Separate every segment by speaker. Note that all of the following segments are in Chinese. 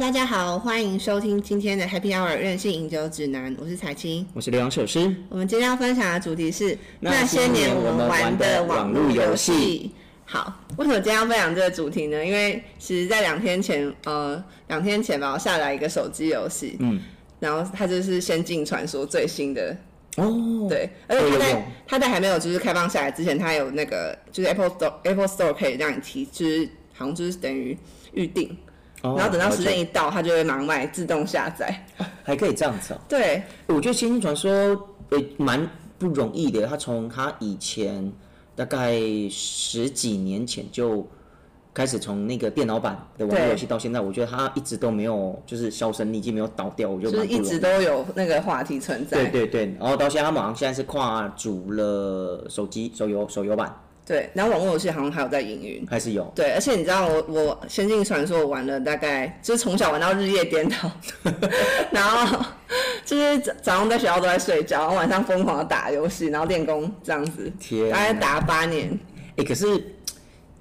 Speaker 1: 大家好，欢迎收听今天的 Happy Hour 任性饮酒指南，我是彩青。
Speaker 2: 我是刘洋首诗。
Speaker 1: 我们今天要分享的主题是
Speaker 2: 那些年我们玩的网络游戏。
Speaker 1: 好，为什么今天要分享这个主题呢？因为其实，在两天前，呃，两天前吧，我下载一个手机游戏，嗯，然后它就是《仙境传说》最新的
Speaker 2: 哦，
Speaker 1: 对，而且它在它在还没有就是开放下来之前，它有那个就是 Apple Store Apple Store 可以让你提，就是好像就是等于预定。然后等到时间一到，它就会盲卖自动下载，
Speaker 2: 还可以这样子哦。
Speaker 1: 对，
Speaker 2: 我觉得《仙境传说》也蛮不容易的。它从它以前大概十几年前就开始从那个电脑版的网络游戏到现在，我觉得它一直都没有就是销声匿迹，没有倒掉。我觉得
Speaker 1: 就是一直都有那个话题存在。
Speaker 2: 对对对，然后到现在，它马上现在是跨足了手机手游手游版。
Speaker 1: 对，然后网络游戏好像还有在营运，
Speaker 2: 还是有。
Speaker 1: 对，而且你知道我我《仙境传说》我玩了大概就是从小玩到日夜颠倒，然后就是早上在学校都在睡觉，然后晚上疯狂的打游戏，然后练功这样子，大概打了八年。
Speaker 2: 哎，可是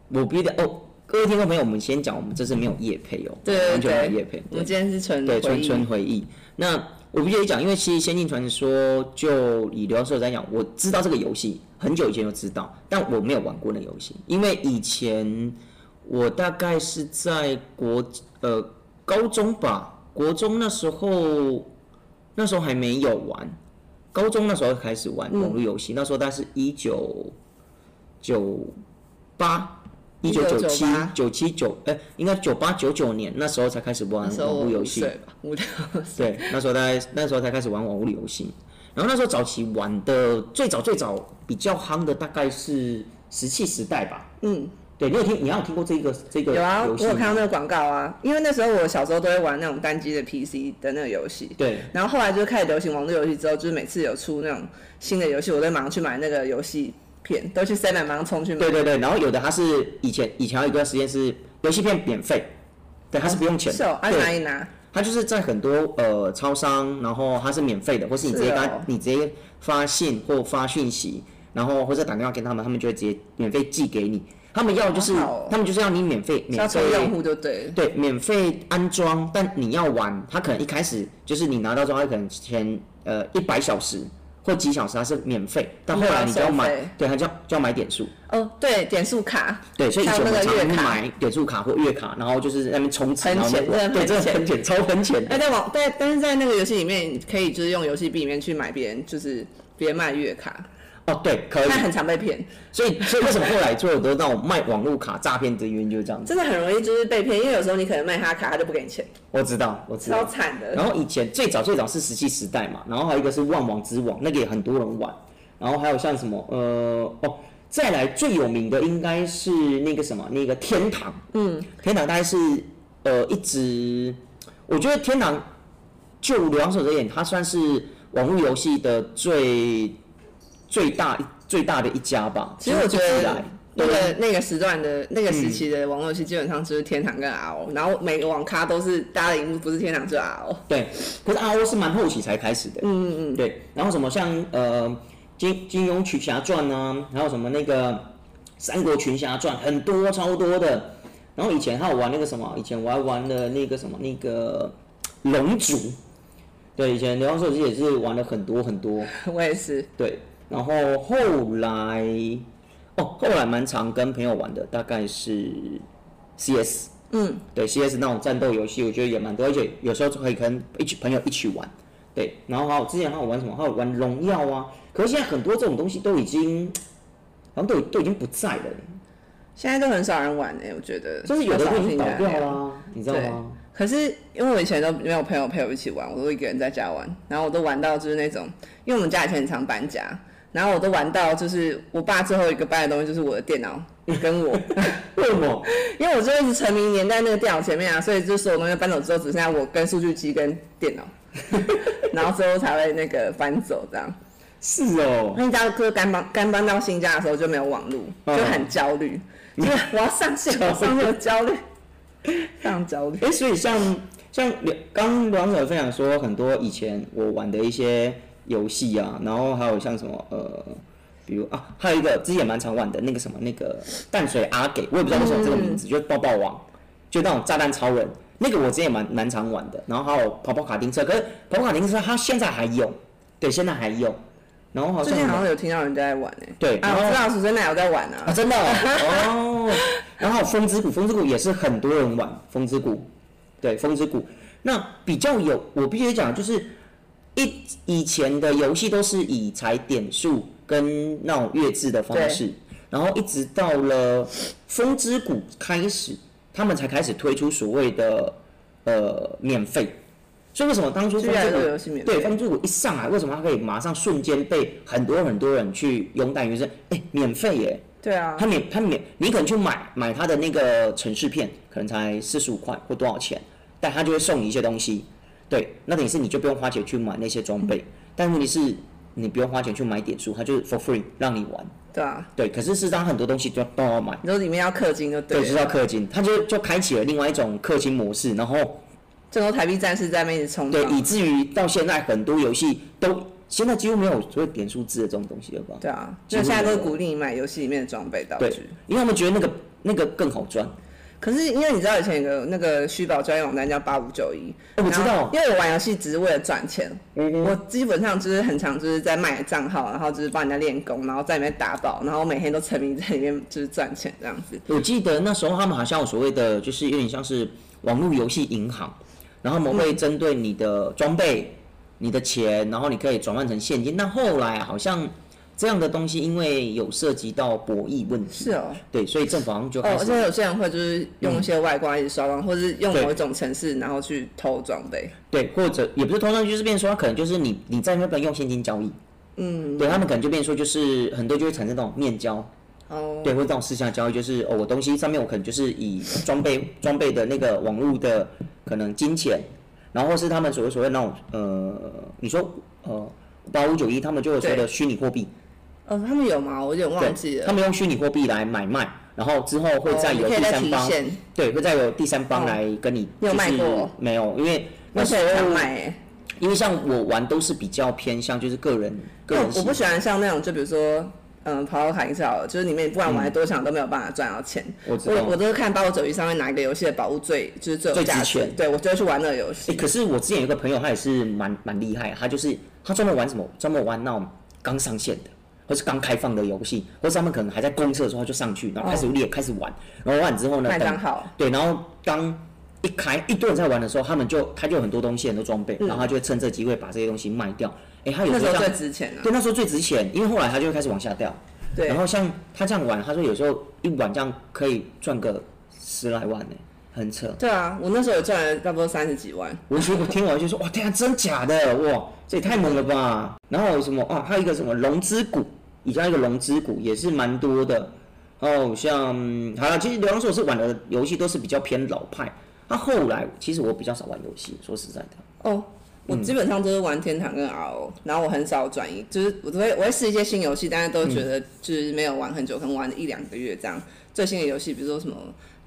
Speaker 2: 我必须得哦，各位听众朋友，我们先讲，我们这是没有夜配哦，
Speaker 1: 对
Speaker 2: 完全没有夜配。
Speaker 1: 我们今天是纯
Speaker 2: 对纯纯回忆。那我必须得讲，因为其实《仙境传说》就以刘教授在讲，我知道这个游戏。很久以前就知道，但我没有玩过那游戏，因为以前我大概是在国呃高中吧，国中那时候那时候还没有玩，高中那时候开始玩网络游戏，那时候大概是一九九八一九九七九七九哎，应该九八九九年那时候才开始玩网络游戏，对，那时候大概那时候才开始玩网络游戏。然后那时候早期玩的最早最早比较夯的大概是石器时代吧。嗯，对，你有听？你有听过这个这个？
Speaker 1: 有啊，我有看到那个广告啊。因为那时候我小时候都会玩那种单机的 PC 的那个游戏。
Speaker 2: 对。
Speaker 1: 然后后来就开始流行网络游戏之后，就是每次有出那种新的游戏，我都马上去买那个游戏片，都去买马上冲去买。
Speaker 2: 对对对。然后有的它是以前以前有一段时间是游戏片免费，对，它是不用钱。
Speaker 1: 是哦，在哪里拿？
Speaker 2: 它就是在很多呃超商，然后它是免费的，或是你直接发你直接发信或发讯息，然后或者打电话给他们，他们就会直接免费寄给你。他们要就是他们就是要你免费免费
Speaker 1: 用户就对
Speaker 2: 对免费安装，但你要玩，他可能一开始就是你拿到之后，他可能前呃一百小时。或几小时它是免费，但后来你就要买，对，它就要就要买点数。
Speaker 1: 哦，对，点数卡。
Speaker 2: 对，所以以前我们常买点数卡或月卡，然后就是那边充
Speaker 1: 钱，
Speaker 2: 对，真的分钱，超分钱。
Speaker 1: 哎，在网，但但是在那个游戏里面，可以就是用游戏币里面去买别人，就是别人卖月卡。
Speaker 2: 哦，对，可以。
Speaker 1: 但很常被骗，
Speaker 2: 所以所以为什么后来做得到卖网络卡诈骗的原因就是这样子。
Speaker 1: 真的很容易就是被骗，因为有时候你可能卖他卡，他就不给你钱。
Speaker 2: 我知道，我知道。
Speaker 1: 超惨的。
Speaker 2: 然后以前最早最早是石器时代嘛，然后还有一个是万王之王，那个也很多人玩。然后还有像什么呃哦，再来最有名的应该是那个什么那个天堂。嗯。天堂大概是呃一直，我觉得天堂就两手而言，它算是网络游戏的最。最大最大的一家吧。
Speaker 1: 其实我觉得那个那个时段的那个时期的网络游戏基本上就是天堂跟 RO，然后每个网咖都是大家的荧幕不是天堂就是 RO。
Speaker 2: 对，可是 RO 是蛮后期才开始的。嗯嗯嗯。对，然后什么像呃金金庸群侠传啊，还有什么那个三国群侠传，很多超多的。然后以前还有玩那个什么，以前我还玩的那个什么那个龙族。对，以前流浪手机也是玩了很多很多。
Speaker 1: 我也是。
Speaker 2: 对。然后后来，哦，后来蛮常跟朋友玩的，大概是 CS，嗯，对，CS 那种战斗游戏，我觉得也蛮多，而且有时候可以跟一起朋友一起玩，对。然后还有之前还有玩什么？还有玩荣耀啊。可是现在很多这种东西都已经，好像都都已经不在了。
Speaker 1: 现在都很少人玩哎，我觉得。
Speaker 2: 就是有的已经倒掉了，你知道吗？
Speaker 1: 可是因为我以前都没有朋友陪我一起玩，我都一个人在家玩，然后我都玩到就是那种，因为我们家以前很常搬家。然后我都玩到，就是我爸最后一个搬的东西就是我的电脑跟我。
Speaker 2: 为什么？
Speaker 1: 因为我就一直沉迷粘在那个电脑前面啊，所以就所有东西搬走之后，只剩下我跟数据机跟电脑，然后最后才会那个搬走这样。
Speaker 2: 是哦。
Speaker 1: 那家哥刚搬刚搬到新家的时候就没有网络，就很焦虑，因为我要上线，我上线焦虑，非常焦虑。
Speaker 2: 哎，所以像像刚王者分享说，很多以前我玩的一些。游戏啊，然后还有像什么呃，比如啊，还有一个之前蛮常玩的那个什么那个淡水阿给，我也不知道为什么这个名字，就是爆爆王，就那种炸弹超人，那个我之前也蛮蛮常玩的。然后还有跑跑卡丁车，可是跑跑卡丁车它现在还有，对，现在还有。然后好像
Speaker 1: 最近好像有听到人家在玩诶。
Speaker 2: 对，
Speaker 1: 啊，
Speaker 2: 然后
Speaker 1: 我知道苏珍奶有在玩
Speaker 2: 啊，
Speaker 1: 啊。
Speaker 2: 真的哦，哦 然后风之谷，风之谷也是很多人玩，风之谷，对，风之谷。那比较有，我必须讲，就是一以前的游戏都是以踩点数跟那种月制的方式，然后一直到了风之谷开始，他们才开始推出所谓的呃免费。所以为什么当初
Speaker 1: 就越来越
Speaker 2: 风之谷
Speaker 1: 多游戏免费
Speaker 2: 对风之谷一上来，为什么它可以马上瞬间被很多很多人去拥戴？于是哎，免费耶！
Speaker 1: 对啊，
Speaker 2: 他免他免，你可能去买买他的那个城市片，可能才四十五块或多少钱，但他就会送你一些东西。对，那等于是你就不用花钱去买那些装备，但问题是你不用花钱去买点数，它就是 for free 让你玩。
Speaker 1: 对啊，
Speaker 2: 对，可是事实上很多东西都都要买，
Speaker 1: 你说里面要氪金就对
Speaker 2: 对，就是。要氪金，它就就开启了另外一种氪金模式，然后
Speaker 1: 这时候台币战士在那边一直冲
Speaker 2: 对，以至于到现在很多游戏都现在几乎没有所谓点数字的这种东西了吧？
Speaker 1: 对啊，就现在都是鼓励你买游戏里面的装备道
Speaker 2: 对
Speaker 1: 具。，
Speaker 2: 因为他们觉得那个那个更好赚。
Speaker 1: 可是因为你知道以前有个那个虚宝专业网站叫八五九一，
Speaker 2: 哦我知道
Speaker 1: 因为我玩游戏只是为了赚钱，
Speaker 2: 嗯
Speaker 1: 我基本上就是很常就是在卖账号，然后就是帮人家练功，然后在里面打宝，然后每天都沉迷在里面就是赚钱这样子。
Speaker 2: 我记得那时候他们好像有所谓的，就是有点像是网络游戏银行，然后他们会针对你的装备、你的钱，然后你可以转换成现金。那后来好像这样的东西，因为有涉及到博弈问题，
Speaker 1: 是哦，
Speaker 2: 对，所以政府好像就
Speaker 1: 哦，而且有些人会就是用一些外挂一直刷光，或者是用某一种程式然后去偷装备。
Speaker 2: 对，或者也不是偷装就是变成说，可能就是你你在那边用现金交易，嗯，对他们可能就变成说，就是很多就会产生那种面交，
Speaker 1: 哦，
Speaker 2: 对，或者这种私下交易，就是哦，我东西上面我可能就是以装备装备的那个网络的可能金钱，然后是他们所谓所谓那种呃，你说呃八五九一，他们就有所谓的虚拟货币，
Speaker 1: 哦，他们有吗？我有点忘记，了。
Speaker 2: 他们用虚拟货币来买卖，然后之后会再有第三方，对，会再有第三方
Speaker 1: 哦
Speaker 2: 来跟你，
Speaker 1: 你有
Speaker 2: 就是
Speaker 1: 卖过
Speaker 2: 没有？因为那时
Speaker 1: 我很想
Speaker 2: 候
Speaker 1: 买欸，
Speaker 2: 因为像我玩都是比较偏向就是个人个人
Speaker 1: 我不喜欢像那种，就比如说，嗯，跑跑卡丁车好了，就是里面不管玩多强都没有办法赚到钱。
Speaker 2: 我
Speaker 1: 我我都是看八五九一上面哪一个游戏的宝物最就是最
Speaker 2: 值
Speaker 1: 价值
Speaker 2: 钱，
Speaker 1: 对我就会去玩那个游
Speaker 2: 哎、
Speaker 1: 戏。
Speaker 2: 可是我之前有一个朋友，他也是蛮蛮厉害，他就是他专门玩什么，专门玩那种刚上线的，或是刚开放的游戏，或是他们可能还在公测的时候他就上去，然后开始练，开始玩，然后玩之后呢，
Speaker 1: 刚好，
Speaker 2: 对，然后当一开一堆人在玩的时候，他们就他就有很多东西很多装备，然后他就会趁这机会把这些东西卖掉。哎、他有
Speaker 1: 时候最值钱啊。
Speaker 2: 对，那时候最值钱，因为后来他就会开始往下掉。
Speaker 1: 对
Speaker 2: 然，后像他这样玩，他说有时候一晚这样可以赚个十来万呢，很扯。
Speaker 1: 对啊，我那时候也赚了差不多三十几万。
Speaker 2: 我听我听完就说哇，天啊，真假的哇，这也太猛了吧！然后什么啊，还有一个什么龙之谷，以前一个龙之谷也是蛮多的。哦，像好了，其实流浪兽是玩的游戏都是比较偏老派。那、后来其实我比较少玩游戏，说实在的。
Speaker 1: 哦，我
Speaker 2: 嗯
Speaker 1: 基本上都是玩天堂跟 RO，然后我很少转移，就是我都会我会试一些新游戏，但是都觉
Speaker 2: 嗯
Speaker 1: 得就是没有玩很久，可能玩一两个月这样。最新的游戏，比如说什么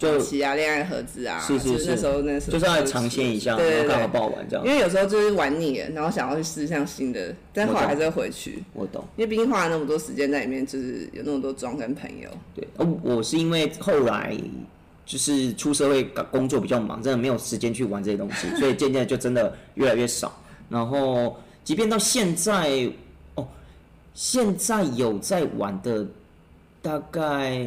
Speaker 2: 就
Speaker 1: 奇啊、恋爱盒子啊，
Speaker 2: 是是
Speaker 1: 就是那时候那时候
Speaker 2: 就是要来尝鲜一下，
Speaker 1: 对对
Speaker 2: 然后看好
Speaker 1: 对
Speaker 2: 不好玩这样
Speaker 1: 因。为有时候就是玩腻了，然后想要去试一下新的，但后来还是会回去，
Speaker 2: 我懂。
Speaker 1: 因为毕竟花了那么多时间在里面，就是有那么多妆跟朋友。
Speaker 2: 对，哦，我是因为后来就是出社会工作比较忙，真的没有时间去玩这些东西，所以渐渐就真的越来越少。然后，即便到现在，哦，现在有在玩的，大概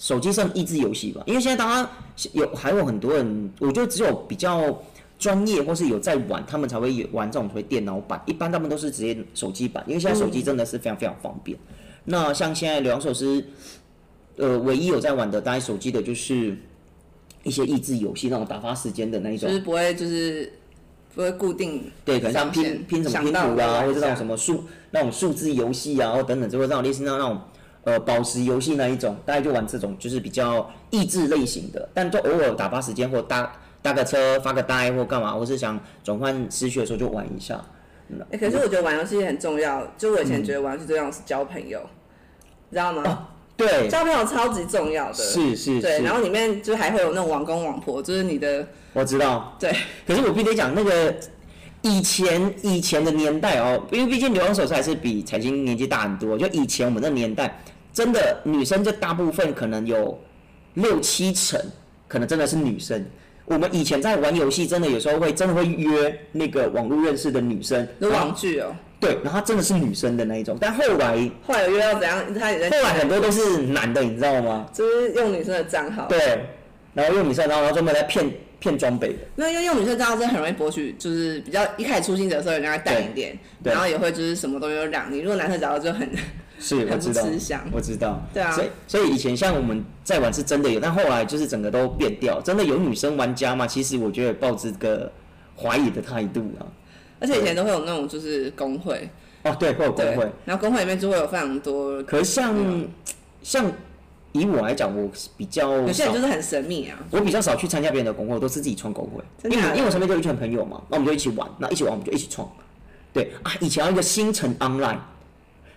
Speaker 2: 手机上益智游戏吧，因为现在大家有还有很多人，我觉得只有比较专业或是有在玩，他们才会有玩这种所谓电脑版，一般他们都是直接手机版，因为现在手机真的是非常非常方便。那像现在流浪手是，呃，唯一有在玩的，大概手机的就是一些益智游戏，那种打发时间的那一种
Speaker 1: 就，是不会就是不会固定
Speaker 2: 对，可能像拼拼什么拼图啊，或者那种什么数那种数字游戏啊，或等等，就会那种类似那那种呃宝石游戏那一种，大概就玩这种就是比较益智类型的，但就偶尔打发时间或搭搭个车发个呆或干嘛，或是想转换思绪的时候就玩一下。
Speaker 1: 欸可是我觉得玩游戏很重要，就我以
Speaker 2: 嗯
Speaker 1: 前觉得玩游戏最重要是交朋友，你知道吗？
Speaker 2: 对，
Speaker 1: 交朋友超级重要的。
Speaker 2: 是是
Speaker 1: 对，然后里面就还会有那种网公网婆，就是你的
Speaker 2: 我知道。
Speaker 1: 对，
Speaker 2: 可是我必须得讲，那个以前以前的年代哦，因为毕竟流浪手还是比彩金年纪大很多。就以前我们的年代，真的女生就大部分可能有六七成，可能真的是女生。我们以前在玩游戏，真的有时候会真的会约那个网络认识的女生，
Speaker 1: 网剧哦。
Speaker 2: 对，然后她真的是女生的那一种，但后来
Speaker 1: 后来有约到怎样？他也在
Speaker 2: 后来很多都是男的，你知道吗？
Speaker 1: 就是用女生的账号。
Speaker 2: 对，然后用女生，然后然后专门来骗骗装备的。
Speaker 1: 那因为用女生账号真的很容易博取，就是比较一开始初心者的时候，人家会带一点，然后也会就是什么东西都让你。如果男生找到就很
Speaker 2: 是，我
Speaker 1: 很
Speaker 2: 知道我知道。
Speaker 1: 对啊
Speaker 2: 所以所以以前像我们在玩是真的有，但后来就是整个都变掉，真的有女生玩家吗？其实我觉得抱着个怀疑的态度啊。
Speaker 1: 而且以前都会有那种就是工会，
Speaker 2: 哦，对，会有工会。，
Speaker 1: 然后工会里面就会有非常多，
Speaker 2: 可是像、像以我来讲，我比较少
Speaker 1: 有些人就是很神秘啊。
Speaker 2: 我比较少去参加别人的工会，我都是自己创工会，因为因为我身边就有一群朋友嘛，那我们就一起玩，那一起玩我们就一起创。对啊，以前有一个星辰 online，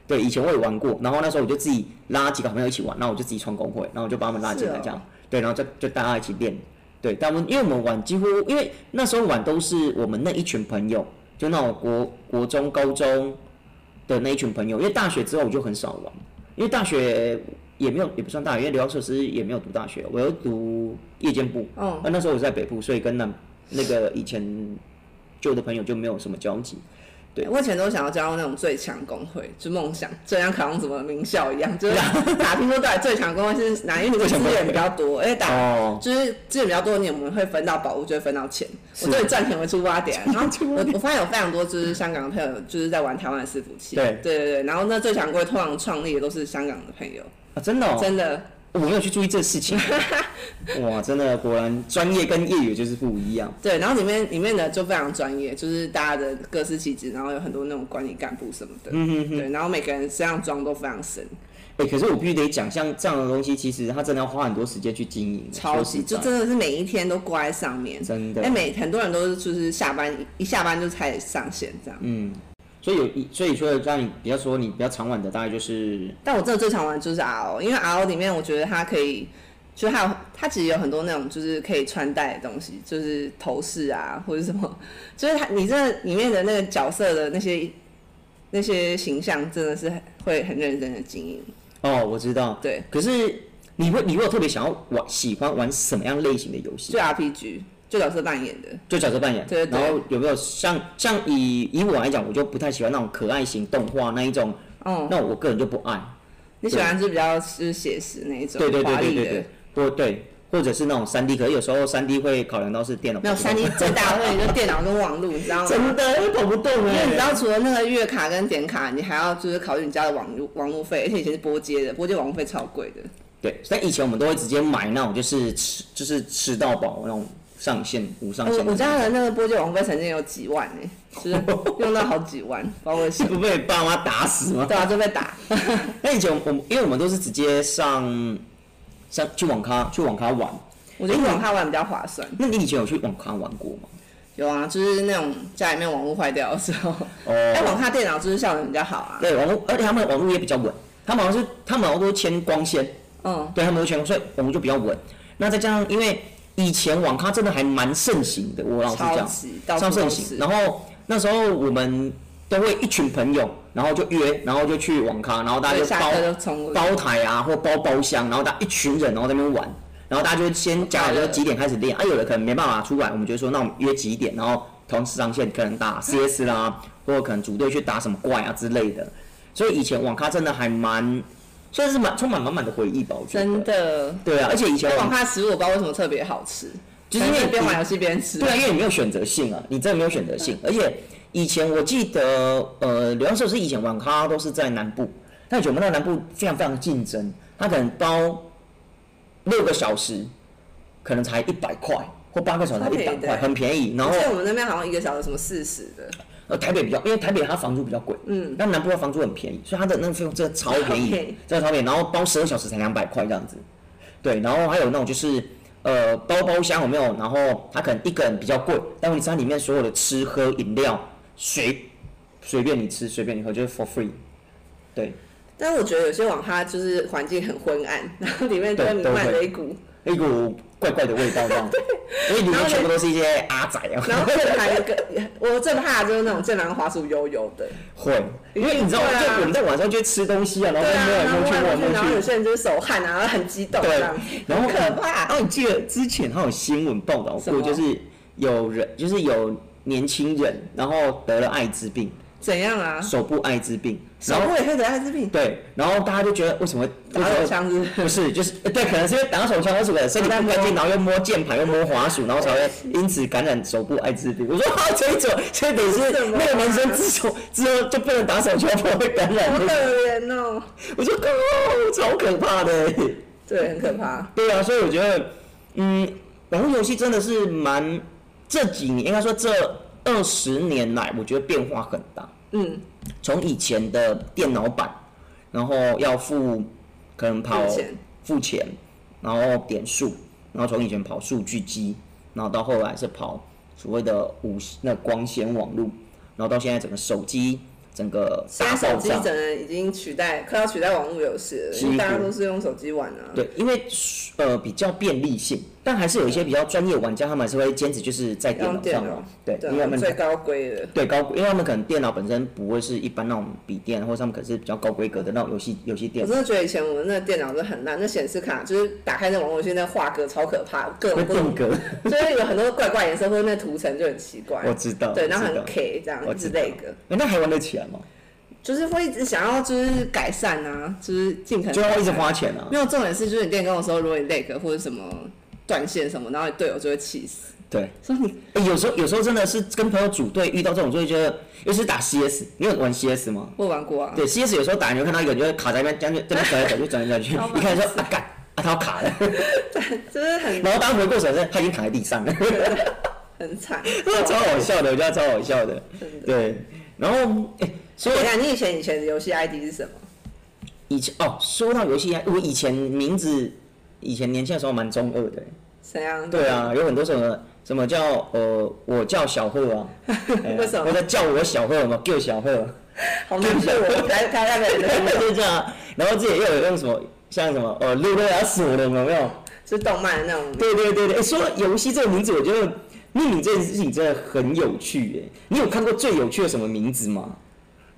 Speaker 2: 对，以前我也玩过，然后那时候我就自己拉几个好朋友一起玩，然后我就自己创工会，然后我就把他们拉进来这样，对，然后就就大家一起练。对，但我们因为我们玩几乎，因为那时候玩都是我们那一群朋友，就那种国国中、高中的那一群朋友，因为大学之后我就很少玩，因为大学也没有也不算大学，因为刘洋设施也没有读大学，我有读夜间部，
Speaker 1: 嗯
Speaker 2: 那那时候我在北部，所以跟那那个以前旧的朋友就没有什么交集。对。
Speaker 1: 我以前都想要加入那种最强工会，就梦想，就像考上什么名校一样，就是 打拼说到底最强工会是哪？因为你们资源比较多，而且打
Speaker 2: 哦，
Speaker 1: 就是资源比较多的年，我们会分到宝物，就会分到钱。我都以赚钱为出发点，然后 我我发现有非常多就是香港的朋友就是在玩台湾的伺服器，
Speaker 2: 对。
Speaker 1: 对对对，然后那最强工会通常创立的都是香港的朋友，
Speaker 2: 啊，真的、哦，
Speaker 1: 真的。
Speaker 2: 我没有去注意这事情。哇，真的，果然专业跟业余就是不一样。
Speaker 1: 对，然后里面里面的就非常专业，就是大家的各司其职，然后有很多那种管理干部什么的，
Speaker 2: 嗯
Speaker 1: 对，然后每个人身上妆都非常深，
Speaker 2: 哎、可是我必须得讲，像这样的东西，其实他真的要花很多时间去经营。
Speaker 1: 超级就真的是每一天都挂在上面，
Speaker 2: 真的
Speaker 1: 哎，每很多人都是就是下班一一下班就开始上线这样，
Speaker 2: 嗯，所以有一，所以说让你比较说你比较常玩的，大概就是
Speaker 1: 但我真的最常玩的就是 RO，因为 RO 里面我觉得它可以，就是还有它其实有很多那种就是可以穿戴的东西，就是头饰啊或者什么，就是它你这里面的那个角色的那些那些形象真的是会很认真的经营。
Speaker 2: 哦，我知道。
Speaker 1: 对，
Speaker 2: 可是你会，你会有特别想要玩，喜欢玩什么样类型的游戏
Speaker 1: 就？RPG，就角色扮演的。
Speaker 2: 就角色扮演。
Speaker 1: 对对
Speaker 2: 然后有没有像像以以我来讲，我就不太喜欢那种可爱型动画那一种，
Speaker 1: 嗯，
Speaker 2: 那我个人就不爱。
Speaker 1: 你喜欢是比较就是写实那一种
Speaker 2: 对对对对对对，，或对，或者是那种三 D，可是有时候三 D 会考量到是电脑
Speaker 1: 没有三 D 最大的问题就是电脑跟网络，你知道吗？
Speaker 2: 真的会跑不动
Speaker 1: 因为
Speaker 2: 哎、
Speaker 1: 你知道，除了那个月卡跟点卡，你还要就是考虑你家的网络网络费，而且以前是拨接的，拨接网络费超贵的。
Speaker 2: 对，所以以前我们都会直接买那种就是吃就是吃到饱那种上限无上限的。
Speaker 1: 我我家的那个拨接网络费曾经有几万呢、就是用到好几万，不知道为什么。
Speaker 2: 不被爸妈打死吗？
Speaker 1: 对啊，就被打。
Speaker 2: 那以前我们因为我们都是直接上上去网咖去网咖玩，
Speaker 1: 我觉得网咖玩比较划算。
Speaker 2: 那你以前有去网咖玩过吗？
Speaker 1: 有啊，就是那种家里面网络坏掉的时候，哎、
Speaker 2: 哦，
Speaker 1: 网咖电脑就是效能比较好啊。
Speaker 2: 对，网络，而且他们网络也比较稳，他们好像是他们好像都牵光纤，
Speaker 1: 嗯，
Speaker 2: 对他们都牵光，所以网络就比较稳。那再加上因为以前网咖真的还蛮盛行的，我老实讲，
Speaker 1: 超
Speaker 2: 超盛行。。然后那时候我们都会一群朋友，然后就约，然后就去网咖，然后大家就包。包台啊，或包包厢，然后大家一群人，然后在那边玩，然后大家就先讲好说几点开始练，啊，有的可能没办法出来，我们就说那我们约几点，然后同时上线，可能打 CS 啦，或者可能组队去打什么怪啊之类的。所以以前网咖真的还蛮，算是满充满满满的回忆吧，我觉得。
Speaker 1: 真的，
Speaker 2: 对啊，而且以前
Speaker 1: 那网
Speaker 2: 网
Speaker 1: 咖食物我不知道为什么特别好吃，
Speaker 2: 就是因为
Speaker 1: 可能边玩游戏边吃。
Speaker 2: 对啊，因为你没有选择性啊，你真的没有选择性。而且以前我记得，呃，流浪兽是以前网咖都是在南部，但我们那南部非常非常竞争，他可能包六个小时，可能才一百块，或八个小时才一百块，很便宜。然后
Speaker 1: 在我们那边好像一个小时什么四十的，
Speaker 2: 呃台北比较，因为台北它房租比较贵，
Speaker 1: 嗯，
Speaker 2: 但南部的房租很便宜，所以它的那个费用真的超便
Speaker 1: 宜
Speaker 2: 宜，真的超便宜。然后包十二小时才两百块这样子，对，然后还有那种就是呃包包厢有没有？然后它可能一个人比较贵，但问题是它里面所有的吃喝饮料随随便你吃随便你喝，就是 for free。对
Speaker 1: 但是我觉得有些网咖就是环境很昏暗，然后里面就会弥漫着一股
Speaker 2: 一股怪怪的味道这样，因为里面全部都是一些阿仔啊。
Speaker 1: 然后正牌跟 我最怕的就是那种正南滑鼠油油的，
Speaker 2: 会，因为你知道，就我们在晚上就会吃东西啊，然后
Speaker 1: 对啊，
Speaker 2: 摸来摸去，摸来
Speaker 1: 摸去，然后有。些人就是手汗啊，然后很激动这
Speaker 2: 对。
Speaker 1: 样，，
Speaker 2: 然后
Speaker 1: 可怕。
Speaker 2: 然。后你记得之前还有新闻报道过，就是有人，就是有年轻人，然后得了艾滋病，
Speaker 1: 怎样啊？
Speaker 2: 手部艾滋病，
Speaker 1: 手部也可以得艾滋病，
Speaker 2: 对，然后大家就觉得为什么
Speaker 1: 打手枪是不是，
Speaker 2: 就是呃对，可能是因为打手枪或什么的身体不干净，然后又摸键盘又摸滑鼠，然后才会因此感染手部艾滋病。我说啊，这一种，所以等于是那个男生自从之后就不能打手枪，不会感染
Speaker 1: 好可。怜哦。
Speaker 2: 我说哦，超可怕的。
Speaker 1: 对，很可怕。
Speaker 2: 对啊，所以我觉得，嗯，网络游戏真的是蛮这几年，应该说这二十年来，我觉得变化很大。
Speaker 1: 嗯，
Speaker 2: 从以前的电脑版，然后要付可能跑
Speaker 1: 付钱
Speaker 2: 付钱，然后点数，然后从以前跑数据机，然后到后来是跑所谓的无那光纤网络，然后到现在整个手机整个
Speaker 1: 现在手机。整个已经取代，快要取代网络游戏了，因为大家都是用手机玩啊。
Speaker 2: 对，因为呃比较便利性，但还是有一些比较专业玩家，他们还是会坚持就是在电
Speaker 1: 脑
Speaker 2: 脑上玩。对，
Speaker 1: 对
Speaker 2: 因为他们
Speaker 1: 最高规的。
Speaker 2: 对高，因为他们可能电脑本身不会是一般那种笔电，或者他们可能是比较高规格的那种游戏游戏电脑，
Speaker 1: 我真的觉得以前我们那个电脑都很烂，那显示卡就是打开那网络游戏那画格超可怕，各
Speaker 2: 会
Speaker 1: 种
Speaker 2: 定，格。
Speaker 1: 就是有很多怪怪颜色或者那图层就很奇怪。
Speaker 2: 我知道，
Speaker 1: 对，然后很 K 这样之类的，
Speaker 2: 诶那还玩得起来吗？
Speaker 1: 就是会一直想要就是改善啊，就是尽可能
Speaker 2: 就要一直花钱啊。
Speaker 1: 没有重点是，就是你练功的时候，如果你 lag 或者什么断线什么，然后你队友就会气死，
Speaker 2: 对，
Speaker 1: 说你
Speaker 2: 诶有时候有时候真的是跟朋友组队遇到这种，就会觉得，尤其是打 CS，你有玩 CS 吗？
Speaker 1: 我玩过啊，
Speaker 2: 对，CS 有时候打你就看到一个人就会卡在那边，这样就这边转来转去，转来转去，
Speaker 1: 超
Speaker 2: 一看就说啊干啊他要卡了，
Speaker 1: 真的很
Speaker 2: 然后当回过神时，他已经卡在地上了，
Speaker 1: 很惨，
Speaker 2: 超好笑的，我觉得超好笑的。
Speaker 1: 真的。
Speaker 2: 对，然后哎、所以
Speaker 1: 等一下，你以前以前的游戏 ID 是什么？
Speaker 2: 以前哦，说到游戏，我以前名字以前年轻的时候蛮中二的。
Speaker 1: 怎样？
Speaker 2: 对，啊，有很多什么什么叫呃，我叫小贺啊，哎
Speaker 1: 为什么
Speaker 2: 或者叫我小贺嘛，叫小贺，
Speaker 1: 好难受哦，台台下面人
Speaker 2: 就这样啊。然后自己又有用什么像什么呃六六要死我的有没有？
Speaker 1: 就是动漫的那种。
Speaker 2: 对对对对，哎说到游戏这个名字，我觉得命名这件事情真的很有趣耶。你有看过最有趣的什么名字吗？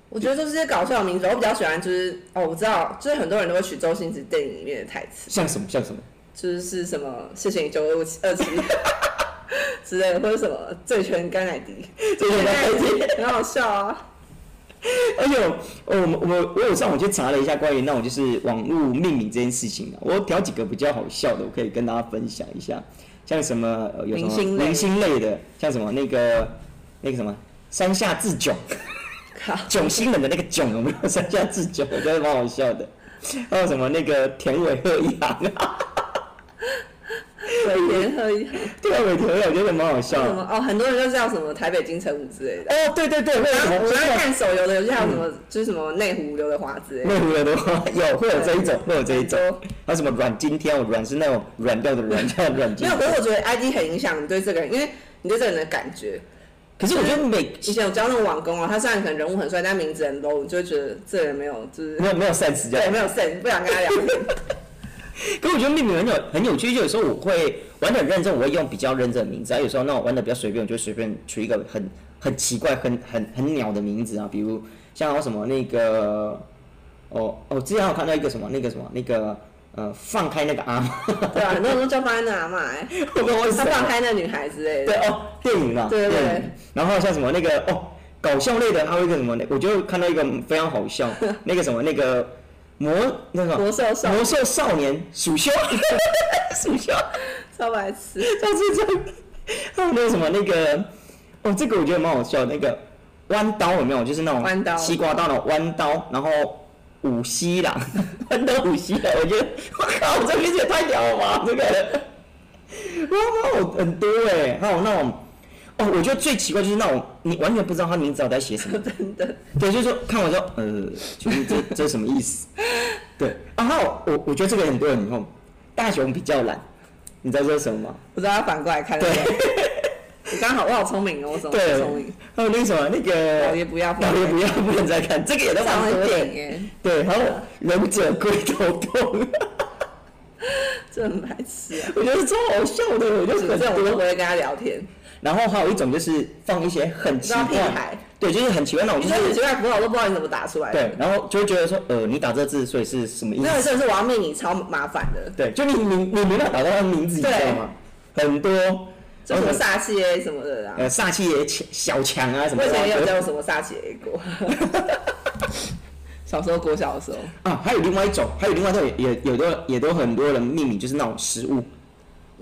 Speaker 1: 我觉得都是些搞笑的名字，我比较喜欢就是哦，我知道，就是很多人都会取周星驰电影里面的台词，
Speaker 2: 像什么像什么？
Speaker 1: 就是是什么谢谢你九二五七二七 之类的，或者什么醉拳甘乃迪，
Speaker 2: 醉拳甘乃迪。
Speaker 1: 很好笑啊。
Speaker 2: 而且我我我我有上网去查了一下关于那种就是网络命名这件事情啊，我挑几个比较好笑的，我可以跟大家分享一下，像什么呃有什么
Speaker 1: 明星类
Speaker 2: 的，像什么那个那个什么山下智囧，
Speaker 1: 靠，
Speaker 2: 囧星人的那个囧有没有？三下智囧，我觉得蛮好笑的。还有什么那个田尾鹤一行啊，
Speaker 1: 尾田鹤一行，
Speaker 2: 对啊，尾田鹤我觉得蛮好笑的。
Speaker 1: 什么哦，很多人就叫什么台北金城武之类的。
Speaker 2: 哦，对对对，会有什么？
Speaker 1: 我在看手游的游戏，还有什么就是什么内湖刘德华之类的。
Speaker 2: 内湖刘德华有会有这一种，会有这一种。还有什么阮经天？软是那种软掉的软，叫阮经
Speaker 1: 没有，可。是我觉得 ID 很影响你对这个人，因为你对这个人的感觉。
Speaker 2: 可是我觉得每
Speaker 1: 以前有教那种网工啊，他虽然可能人物很帅，但名字很 low，你就会觉得这个人没有就是
Speaker 2: 没有没有 sense 这样。
Speaker 1: 对没有 sense，不想跟他聊天。
Speaker 2: 可我觉得命名很有很有趣，就有时候我会玩的很认真，我会用比较认真的名字；，啊，有时候那种玩的比较随便，我就随便取一个很很奇怪、很很很鸟的名字啊，比如像什么那个，哦哦，之前还有看到一个什么那个什么那个呃，放开那个阿妈，
Speaker 1: 对啊，很多人都叫放开那阿妈、欸，
Speaker 2: 我不知道为什
Speaker 1: 他放。开那女孩之类
Speaker 2: 对
Speaker 1: 的。
Speaker 2: 哦，电影嘛，
Speaker 1: 对对。对。
Speaker 2: 然后像什么那个哦，搞笑类的，还有一个什么，我就看到一个非常好笑，那个什么那个魔那个
Speaker 1: 魔兽少
Speaker 2: 魔兽少年鼠修，鼠修。
Speaker 1: 超白痴，
Speaker 2: 就是这。还有那个什么那个，哦，这个我觉得蛮好笑，那个弯刀有没有？就是那种
Speaker 1: 弯刀。
Speaker 2: 西瓜刀那种弯刀，然后五西郎，弯刀五西郎，我觉得 我靠，这名字也太屌了吧！这个，哇，哇，很多哎，还有那种。哦，我觉得最奇怪就是那种你完全不知道他名字到底在写什么，
Speaker 1: 真的。
Speaker 2: 对，就是说看完之后，呃，就是这这是什么意思？对，然后我我觉得这个很多人以后，大雄比较懒，你知道这是什么吗？
Speaker 1: 我知道他反过来看。
Speaker 2: 对。
Speaker 1: 我刚好，我好聪明哦，我怎么聪明？，
Speaker 2: 还有那个什么那个
Speaker 1: 老爷不要，
Speaker 2: 老爷不要不能再看，这个也都蛮多
Speaker 1: 上了电影
Speaker 2: 的。
Speaker 1: 耶，
Speaker 2: 对，还有忍者龟头痛，
Speaker 1: 这很白痴啊！
Speaker 2: 我觉得超好笑的，我就很
Speaker 1: 这种我都不
Speaker 2: 多。
Speaker 1: 会跟他聊天，
Speaker 2: 然后还有一种就是放一些很奇怪，
Speaker 1: 孩，
Speaker 2: 对，就是很奇怪那种，
Speaker 1: 你
Speaker 2: 就是
Speaker 1: 说很奇怪的符号我都不知道你怎么打出来的。
Speaker 2: 对，然后就会觉得说，呃，你打这个字，所以是什么意思？
Speaker 1: 那个是我要命你超麻烦的，
Speaker 2: 对，就你你你没办法打到他的名字，你知道吗？很多，
Speaker 1: 就什么煞气 A 什么的啊。
Speaker 2: 呃煞气也强小强啊什么的
Speaker 1: 我以前也有教过什么煞气 A 过，小时候国小的时候，
Speaker 2: 啊，还有另外一种，还有另外一种也也有的也都很多人命名就是那种食物，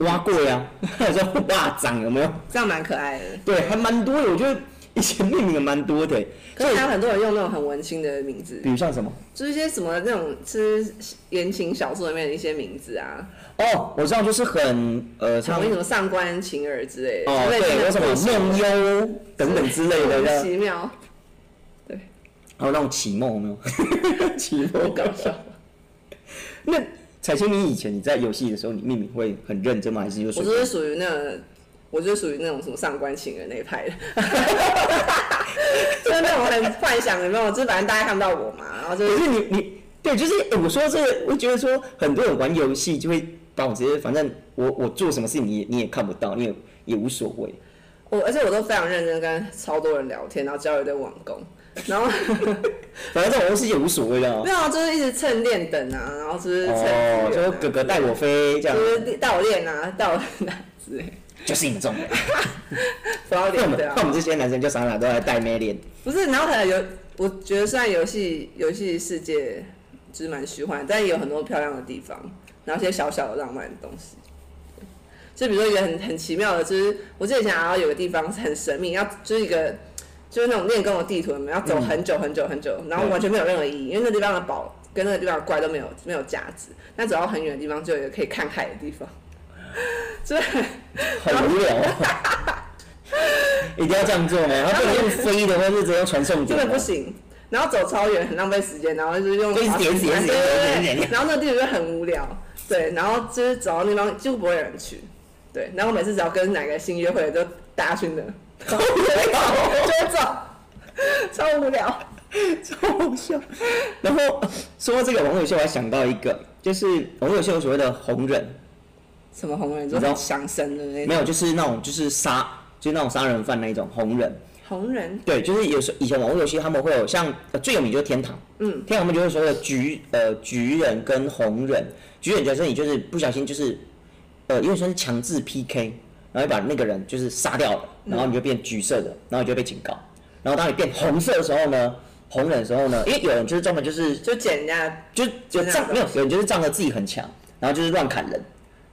Speaker 2: 蛙贵啊，还有说蛙掌有没有？
Speaker 1: 这样蛮可爱的。
Speaker 2: 对，还蛮多的，我觉得以前命名的蛮多的。
Speaker 1: 可是还有很多人用那种很文青的名字
Speaker 2: 比，如像什么？
Speaker 1: 就是一些什么那种是言情小说里面的一些名字啊，
Speaker 2: 哦，我知道，就是很呃，像
Speaker 1: 常用什么上官晴儿之类的，
Speaker 2: 哦，
Speaker 1: 之类的
Speaker 2: 对，有什么梦幽等等之类的，
Speaker 1: 莫名
Speaker 2: 这样
Speaker 1: 其妙，
Speaker 2: 还有那种启梦有没有？启梦
Speaker 1: 搞笑。
Speaker 2: 那彩青，你以前你在游戏的时候，你命名会很认真吗？还是就
Speaker 1: 我
Speaker 2: 是
Speaker 1: 就是属于那个，我就是属于那种什么上官情人那一派的，就是那种很幻想，有没有？就是反正大家看不到我嘛，然后就
Speaker 2: 可
Speaker 1: 是
Speaker 2: 是你你对，就是、欸我说这个，我觉得说很多人玩游戏就会把我直接，反正我我做什么事情你也你也看不到，你也也无所谓。
Speaker 1: 我，而且我都非常认真跟超多人聊天，然后交流一堆网工，然后
Speaker 2: 反正这种东西也无所谓的哦
Speaker 1: 没。有啊，就是一直蹭练等啊，然后就是蹭资
Speaker 2: 哦，
Speaker 1: 就
Speaker 2: 是哥哥带我飞这样，
Speaker 1: 就是带我练啊，带我练啊之类，
Speaker 2: 就是你 们这种人。
Speaker 1: 不要
Speaker 2: 那我们这些男生就傻傻都在带妹练。
Speaker 1: 不是，然后可能有，我觉得虽然游戏游戏世界就是蛮虚幻，但也有很多漂亮的地方，然后一些小小的浪漫的东西。就比如说一个很很奇妙的，就是我记得以前想要有个地方是很神秘，要就是一个就是那种练功的地图，我们要走很久很久很久，然后完全没有任何意义，因为那地方的宝跟那个地方的怪都没有没有价值。那走到很远的地方，就有一个可以看海的地方，就是
Speaker 2: 很无聊、啊。一定要这样做吗？他不能用飞的，或是直接用传送
Speaker 1: 真？的不行。然后走超远，很浪费时间，然后就是用
Speaker 2: 就一直点点点
Speaker 1: 然后那个地址就很无聊，对，然后就是走到那地方几乎不会有人去，对，然后我每次只要跟哪个新约会的都大家去那，就会走，超无聊。
Speaker 2: 超好笑。然后说到这个网友秀，我还想到一个，就是网友秀所谓的红人，
Speaker 1: 什么红人，
Speaker 2: 你知道？
Speaker 1: 就很想生的那种。
Speaker 2: 没有，就是那种就是杀，就是那种杀人犯那一种红人。
Speaker 1: 红人，
Speaker 2: 对，就是有时候以前网络游戏他们会有像、呃最有名就是天堂，
Speaker 1: 嗯，
Speaker 2: 天堂他们就会说的橘呃橘人跟红人，橘人就是你就是不小心就是呃因为说是强制 PK，然后把那个人就是杀掉了，然后你就变橘色的，然后你就被警告，然后当你变红色的时候呢，红人的时候呢，因为有人就是专门就是
Speaker 1: 就捡人家，
Speaker 2: 就就仗没有有人就是仗着自己很强，然后就是乱砍人，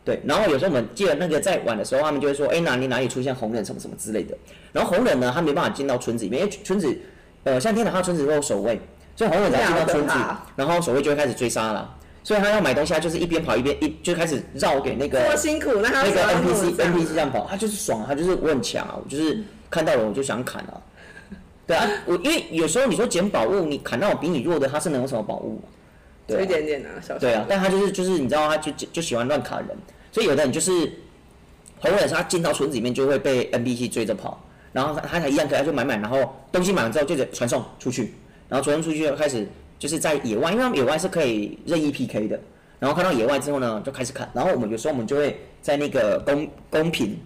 Speaker 2: 对，然后有时候我们记得那个在玩的时候，他们就会说，哎、哪里哪里出现红人什么什么之类的，然后红人呢，他没办法进到村子里面，因为村子，呃，像天堂，他村子都有守卫，所以红人只要进到村子然后守卫就会开始追杀了，所以他要买东西，他就是一边跑一边一就开始绕给那个
Speaker 1: 这么辛苦，那他
Speaker 2: 那个 NPC NPC 这样跑，他就是爽啊，他就是我很强啊，我就是看到了我就想砍啊。对啊，我因为有时候你说捡宝物，你砍到比你弱的，他是能有什么宝物
Speaker 1: 有一点点啊，小小
Speaker 2: 对啊，但他就是就是你知道，他就就就喜欢乱卡人，所以有的人就是红人，他进到村子里面就会被 NPC 追着跑，然后他他才一样可以，他就买买，然后东西买完之后就得传送出去，然后传送出去就开始就是在野外，因为他们野外是可以任意 PK 的，然后看到野外之后呢，就开始砍，然后我们有时候我们就会在那个公公屏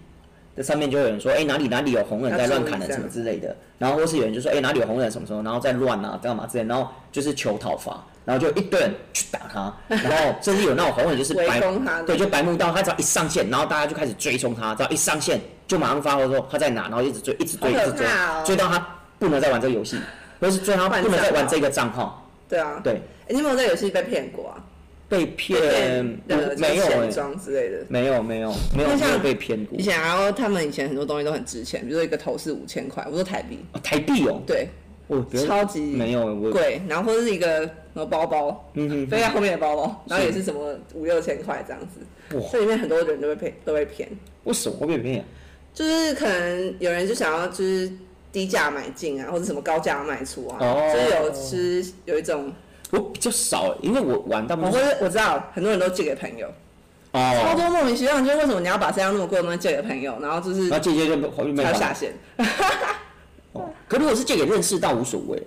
Speaker 2: 的上面就有人说，哎、哪里哪里有红人在乱砍人什么之类的，然后或是有人就说，哎、哪里有红人什么什么，然后在乱啊干嘛之类的，然后就是求讨伐，然后就一堆人去打他，然后甚至有那种红人就是白对，就白目到他只要一上线，然后大家就开始追踪他，只要一上线就马上发说说他在哪，然后一直追，一直追，一直追
Speaker 1: 哦，
Speaker 2: 追到他不能再玩这个游戏，或是追到他不能再玩这个账号，
Speaker 1: 对啊，
Speaker 2: 对，
Speaker 1: 哎你有没有在游戏被骗过啊？
Speaker 2: 被
Speaker 1: 被
Speaker 2: 骗
Speaker 1: 呃，
Speaker 2: 没有哎、
Speaker 1: 钱庄之类的。
Speaker 2: 没有没有没有
Speaker 1: 像
Speaker 2: 没有被骗过。
Speaker 1: 以，前然后他们以前很多东西都很值钱，比如说一个头是五千块，我说台币，
Speaker 2: 哦台币哦，
Speaker 1: 对，
Speaker 2: 我
Speaker 1: 超级
Speaker 2: 没有我
Speaker 1: 贵，然后或者是一个什么包包，
Speaker 2: 嗯哼
Speaker 1: 飞在后面的包包，然后也是什么五六千块这样子，
Speaker 2: 哇。
Speaker 1: 这里面很多人都被骗，都被骗，
Speaker 2: 为什么会被骗？
Speaker 1: 就是可能有人就想要就是低价买进啊，或者什么高价卖出啊，
Speaker 2: 哦。
Speaker 1: 就是有是有一种，
Speaker 2: 我比较少，因为我玩大部
Speaker 1: 我会我知道很多人都借给朋友，哦。超
Speaker 2: 哦，
Speaker 1: 多莫名其妙，就是为什么你要把这样那么贵的东西借给朋友，然后就是
Speaker 2: 然后借借就没没办法。
Speaker 1: 还要下线，
Speaker 2: 哦可如果是借给认识倒无所谓了，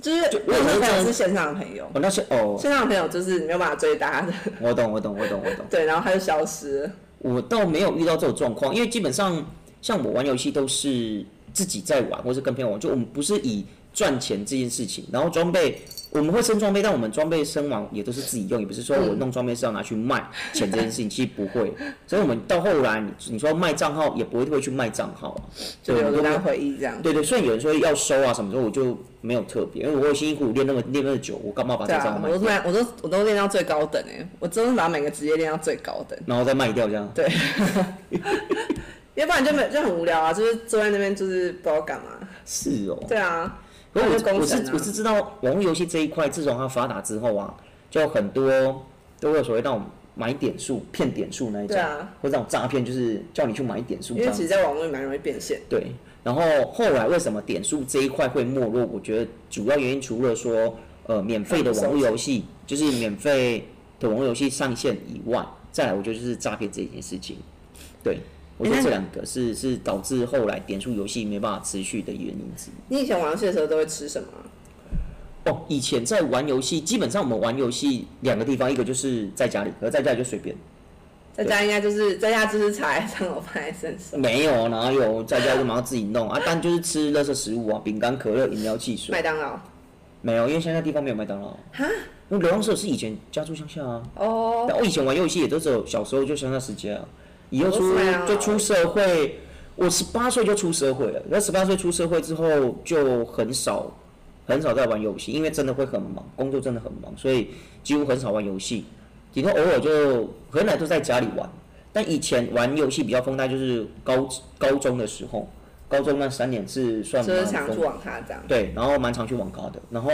Speaker 1: 就是
Speaker 2: 我有
Speaker 1: 朋友是线上的朋友，
Speaker 2: 哦，那是哦，
Speaker 1: 线上的朋友就是你没有办法追搭的，
Speaker 2: 我懂，我懂，我懂，我懂。
Speaker 1: 对，然后他就消失了。
Speaker 2: 我倒没有遇到这种状况，因为基本上像我玩游戏都是自己在玩，或是跟朋友玩，就我们不是以赚钱这件事情，然后装备我们会升装备，但我们装备升完也都是自己用，也不是说我弄装备是要拿去卖钱这件事情，其实不会。所以我们到后来，你你说卖账号也不会会去卖账号啊，
Speaker 1: 就
Speaker 2: 对，
Speaker 1: 留着当回忆这样。
Speaker 2: 对对，所以有人说要收啊什么的，我就没有特别，因为我有辛辛苦苦练那么练那么久，我干嘛把这
Speaker 1: 对
Speaker 2: 个账号，卖掉，
Speaker 1: 啊我都卖，我都我都练到最高等哎，我真的把每个职业练到最高等，
Speaker 2: 然后再卖掉这样？
Speaker 1: 对，要不然就没就很无聊啊，就是坐在那边就是不知道干嘛。
Speaker 2: 是哦。
Speaker 1: 对啊，
Speaker 2: 我我是我是知道网络游戏这一块，自从它发达之后啊，就很多都会有所谓那种买点数、骗点数那一种，
Speaker 1: 对啊，
Speaker 2: 或者那种诈骗，就是叫你去买点数
Speaker 1: 因为其。实在网络里蛮容易变现。
Speaker 2: 对，然后后来为什么点数这一块会没落？我觉得主要原因除了说呃免费的网络游戏，就是免费的网络游戏上线以外，再来我觉得就是诈骗这件事情。对，我觉得这两个是是导致后来点数游戏没办法持续的原因之一。
Speaker 1: 你以前玩游戏的时候都会吃什么啊？
Speaker 2: 哦，以前在玩游戏，基本上我们玩游戏两个地方，一个就是在家里，而在家里就随便，
Speaker 1: 在家应该就是在家就 是茶叶上我放在身上，
Speaker 2: 没有哪有在家就马上自己弄啊，但就是吃垃圾食物啊，饼干、可乐、饮料、汽水，
Speaker 1: 麦当劳。
Speaker 2: 没有，因为现在地方没有麦当劳。
Speaker 1: 哈？
Speaker 2: 因为流浪社是以前家住乡下啊，
Speaker 1: 哦，
Speaker 2: 但我以前玩游戏也都只有小时候就乡下时间啊，以后出就出社会，我十八岁就出社会了，那十八岁出社会之后就很少很少在玩游戏，因为真的会很忙，工作真的很忙，所以几乎很少玩游戏，顶多偶尔就回来都在家里玩。但以前玩游戏比较疯，大概就是高高中的时候，高中那三年是算
Speaker 1: 就是
Speaker 2: 蛮疯
Speaker 1: 常去网咖这样。
Speaker 2: 对，然后蛮常去网咖的，然后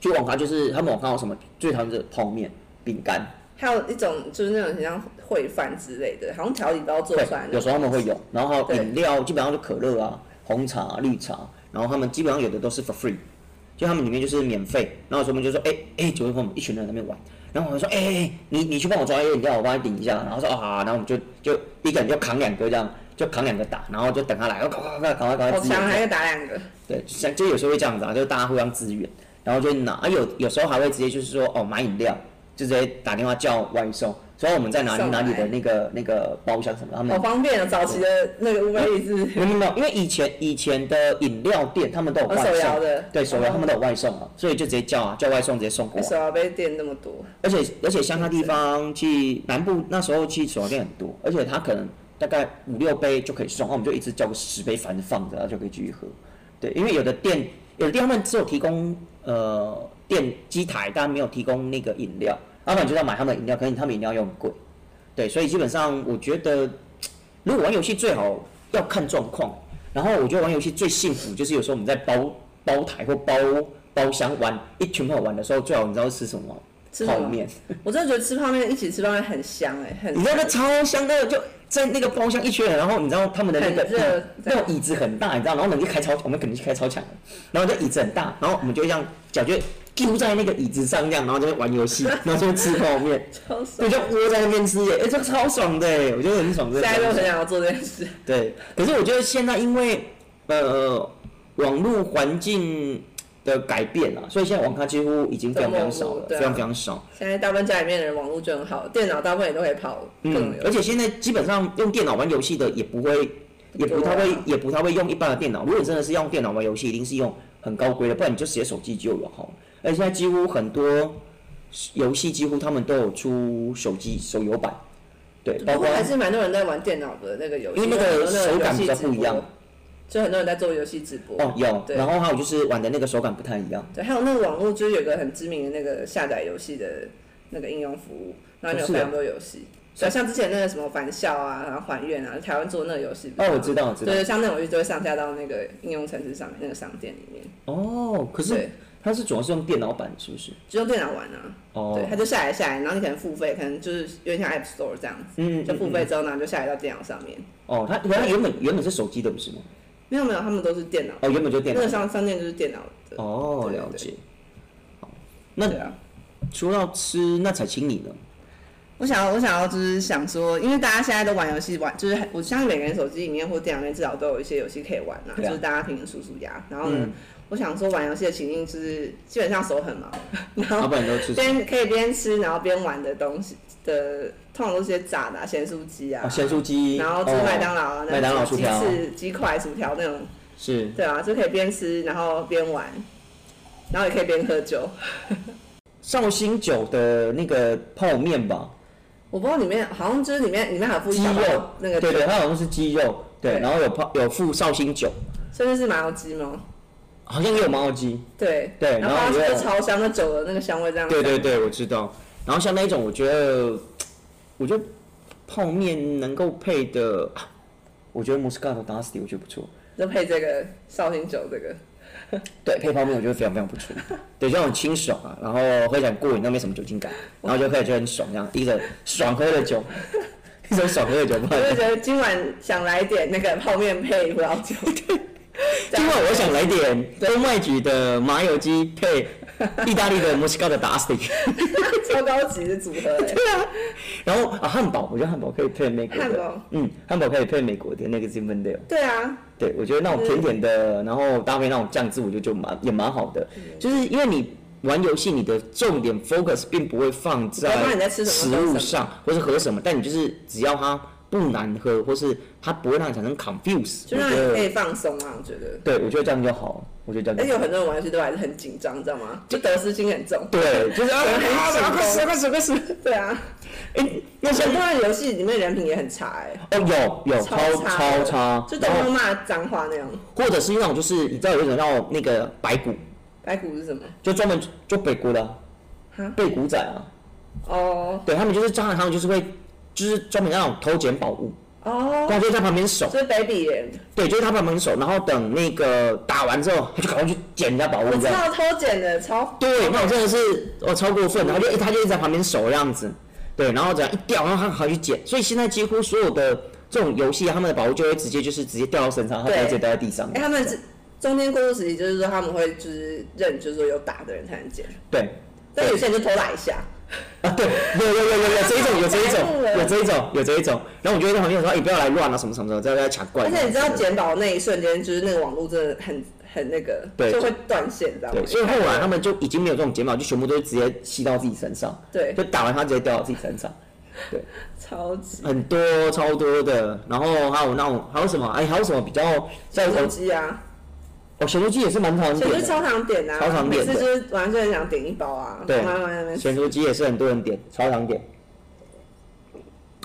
Speaker 2: 去网咖就是他们网咖有什么最常见的泡面、饼干，
Speaker 1: 还有一种就是那种很像烩饭之类的，好像调理包做
Speaker 2: 对
Speaker 1: 出来，
Speaker 2: 有时候他们会有，然后饮料基本上就可乐啊、红茶、绿茶，然后他们基本上有的都是 for free，就他们里面就是免费，然后有时候我们就说，哎、哎，九月份我们一群人在那边玩，然后我们说，哎、哎哎，你你去帮我抓一个饮料，我帮你顶一下，然后说啊然后我们就就一个人就扛两个这样，就扛两个打，然后就等他来，然后赶快赶快赶快赶快支援
Speaker 1: 还要打两个。
Speaker 2: 对，像就有时候会这样子啊，就是大家互相支援，然后就拿，啊有有时候还会直接就是说哦买饮料，就直接打电话叫外送，所以我们在哪里哪里的那个那个包厢什么，他们
Speaker 1: 好方便啊！早期的那个 Uber 是
Speaker 2: 没有没有因为以前以前的饮料店他们都有外送，
Speaker 1: 的
Speaker 2: 对手摇
Speaker 1: 哦
Speaker 2: 他们都有外送啊，所以就直接叫啊叫外送直接送过来，
Speaker 1: 手摇杯店那么多，
Speaker 2: 而且而且像他地方去南部那时候去手摇店很多，而且他可能大概五六杯就可以送，那我们就一直叫个十杯，反正放着，然后就可以继续喝。对，因为有的店有的店他们只有提供呃电机台，但没有提供那个饮料，要不然就要买他们的饮料，可能他们饮料又很贵。对，所以基本上我觉得，如果玩游戏最好要看状况。然后我觉得玩游戏最幸福就是有时候我们在包包台或包包厢玩，一群朋友玩的时候，最好你知道是吃什么？
Speaker 1: 吃？
Speaker 2: 泡面。
Speaker 1: 我真的觉得吃泡面一起吃泡面很香哎、很
Speaker 2: 你知道那超香的，就在那个包厢一圈人，然后你知道他们的那个
Speaker 1: 很热
Speaker 2: 椅那种椅子很大，你知道，然后我们就开超，我们肯定去开超强的，然后这椅子很大，然后我们就这样脚就丢在那个椅子上这样，然后就玩游戏，然后就吃泡面，
Speaker 1: 超爽
Speaker 2: 对，就窝在那边吃耶，哎、这个超爽的耶，我觉得很爽，这个
Speaker 1: 现在都很想要做这件事。
Speaker 2: 对，可是我觉得现在因为呃网络环境的改变啊，所以现在网咖几乎已经非常非常少了，
Speaker 1: 啊
Speaker 2: 非常非常少。
Speaker 1: 现在大部分家里面的人网络就很好，电脑大部分也都可以跑
Speaker 2: 嗯，而且现在基本上用电脑玩游戏的也不会，也不太会，也不太会用一般的电脑。如果你真的是要用电脑玩游戏，一定是用很高规的，不然你就直接手机就有好。而且现在几乎很多游戏几乎他们都有出手机手游版，对，包括
Speaker 1: 还是蛮多人在玩电脑的那个游戏，
Speaker 2: 因为那个手感比较不一样，
Speaker 1: 就很多人在做游戏直播。
Speaker 2: 哦有，
Speaker 1: 对
Speaker 2: 然后还有就是玩的那个手感不太一样。
Speaker 1: 对，还有那个网络就是有个很知名的那个下载游戏的那个应用服务，然后里面有非常多游戏。对，像之前那个什么返校啊，然后还愿啊，台湾做那个游戏。
Speaker 2: 哦，我知道，我知道。
Speaker 1: 对，像那种游戏就会上架到那个应用程式上面那个商店里面。
Speaker 2: 哦，可是
Speaker 1: 对，
Speaker 2: 它是主要是用电脑版，是不是？
Speaker 1: 就用电脑玩啊。
Speaker 2: 哦
Speaker 1: 对，，它就下载下来，然后你可能付费，可能就是有点像 App Store 这样子，
Speaker 2: 嗯，
Speaker 1: 就付
Speaker 2: 嗯
Speaker 1: 费之后呢，就下载到电脑上面。
Speaker 2: 哦，它它原本原本是手机的，不是吗？
Speaker 1: 没有没有，他们都是电脑，
Speaker 2: 哦，原本就电脑
Speaker 1: 那个。商商店就是电脑的。
Speaker 2: 哦，了解。好，那
Speaker 1: 对啊，
Speaker 2: 说到吃，那才请你呢？
Speaker 1: 我想要，我想要就是想说，因为大家现在都玩游戏玩，就是我相信每个人手机里面或电脑里面至少都有一些游戏可以玩
Speaker 2: 啊
Speaker 1: 就是大家平时数数牙。然后呢，
Speaker 2: 嗯
Speaker 1: 我想说玩游戏的情境就是基本上手很忙，然后？边可以边吃然后边玩的东西的，通常都是些炸的、啊，咸酥鸡啊，
Speaker 2: 哦，咸酥鸡，
Speaker 1: 然后麦当劳啊，那
Speaker 2: 麦当劳
Speaker 1: 鸡
Speaker 2: 薯条
Speaker 1: 翅、鸡块、薯条那种，
Speaker 2: 是
Speaker 1: 对啊，就可以边吃然后边玩，然后也可以边喝酒。
Speaker 2: 绍兴酒的那个泡面吧，
Speaker 1: 我不知道里面好像就是里面里面还有附
Speaker 2: 鸡肉
Speaker 1: 包那个酒
Speaker 2: 对对，它好像是鸡肉，对，
Speaker 1: 对
Speaker 2: 然后有泡有附绍兴酒，
Speaker 1: 甚至是麻油鸡吗？
Speaker 2: 好像也有麻油鸡，
Speaker 1: 对
Speaker 2: 对
Speaker 1: 然后它
Speaker 2: 然后也有
Speaker 1: 是超香，那酒的那个香味这样。
Speaker 2: 对对对，我知道。然后像那一种，我觉得，我觉得泡面能够配的，啊我觉得 Moscato Dusty 我觉得不错。
Speaker 1: 就配这个绍兴酒这个。
Speaker 2: 对，配泡面我觉得非常非常不错。对，就很清爽啊，然后喝起来过瘾，又没什么酒精感，然后就喝起来就很爽，这样一个爽喝的酒，一种爽喝的酒。不
Speaker 1: 我就觉得今晚想来点那个泡面配葡萄酒。
Speaker 2: 今晚我想来点东麦局的麻油鸡配意大利的 Moscato Dusty。
Speaker 1: 超高级的组合。对啊。
Speaker 2: 然后啊，汉堡，我觉得汉堡可以配美国的，
Speaker 1: 汉堡。
Speaker 2: 嗯，汉堡可以配美国的那个 Zinfandel。
Speaker 1: 对啊，
Speaker 2: 对，我觉得那种甜甜的，然后搭配那种酱汁，我觉得就蛮也蛮好的。
Speaker 1: 嗯。
Speaker 2: 就是因为你玩游戏，你的重点 focus 并不会放
Speaker 1: 在
Speaker 2: 食物上，或是喝什么，但你就是只要它不难喝，或是它不会让你产生 confuse，
Speaker 1: 就让你可以放松啊，我觉得。
Speaker 2: 对我觉得这样就好，我觉得这样就好。
Speaker 1: 而且有很多人玩游戏都还是很紧张，知道吗？就得失心很重。
Speaker 2: 对，就是啊，
Speaker 1: 很
Speaker 2: 啊
Speaker 1: 紧
Speaker 2: 快死
Speaker 1: 绷
Speaker 2: 快死快死！
Speaker 1: 对啊，
Speaker 2: 哎，那像
Speaker 1: 很多人游戏里面人品也很差哎，
Speaker 2: 哦有有
Speaker 1: 超
Speaker 2: 超
Speaker 1: 差就都
Speaker 2: 然后
Speaker 1: 会骂脏话那样。
Speaker 2: 或者是那种就是你知道有一种叫那个白骨，
Speaker 1: 白骨是什么？
Speaker 2: 就专门就北骨的啊
Speaker 1: 哈
Speaker 2: 背骨仔啊。
Speaker 1: 哦
Speaker 2: 对他们就是他们就是会，就是专门那种偷捡宝物，
Speaker 1: 哦，
Speaker 2: 然后就在旁边守，
Speaker 1: 所以 baby 耶
Speaker 2: 对，就是他旁边守，然后等那个打完之后，他就赶快去捡人家宝物
Speaker 1: 我知
Speaker 2: 这样。
Speaker 1: 道偷捡的超
Speaker 2: 对，那种真的是哦超过分然后就他就一直在旁边守这样子，对，然后这样一掉，然后他还去捡，所以现在几乎所有的这种游戏，他们的宝物就会直接就是直接掉到身上，他直接掉在地上。
Speaker 1: 哎、。他们是中间过渡时期，就是说他们会就是认，就是说有打的人才能捡，
Speaker 2: 对，
Speaker 1: 但有些人就偷打一下，
Speaker 2: 啊，对，有有有有有这一种，有这一种有这一种，有这一种。然后我就在旁边说：“哎，不要来乱啊，什么什么的，在在抢怪。”
Speaker 1: 而且你知道捡宝那一瞬间，就是那个网络真的很很那个，
Speaker 2: 对
Speaker 1: 就会断线，你知道吗？
Speaker 2: 对，所以后来他们就已经没有这种捡宝，就全部都直接吸到自己身上，
Speaker 1: 对
Speaker 2: 就打完它直接掉到自己身上，
Speaker 1: 超级
Speaker 2: 很多超多的。然后还有那种还有什么？哎，还有什么比较在
Speaker 1: 手机啊，
Speaker 2: 哦，咸酥鸡也是蛮常点的，
Speaker 1: 超常点啊，
Speaker 2: 超常点的
Speaker 1: 每次就是晚上就很想点一包啊，
Speaker 2: 对咸酥鸡也是很多人点，超常点。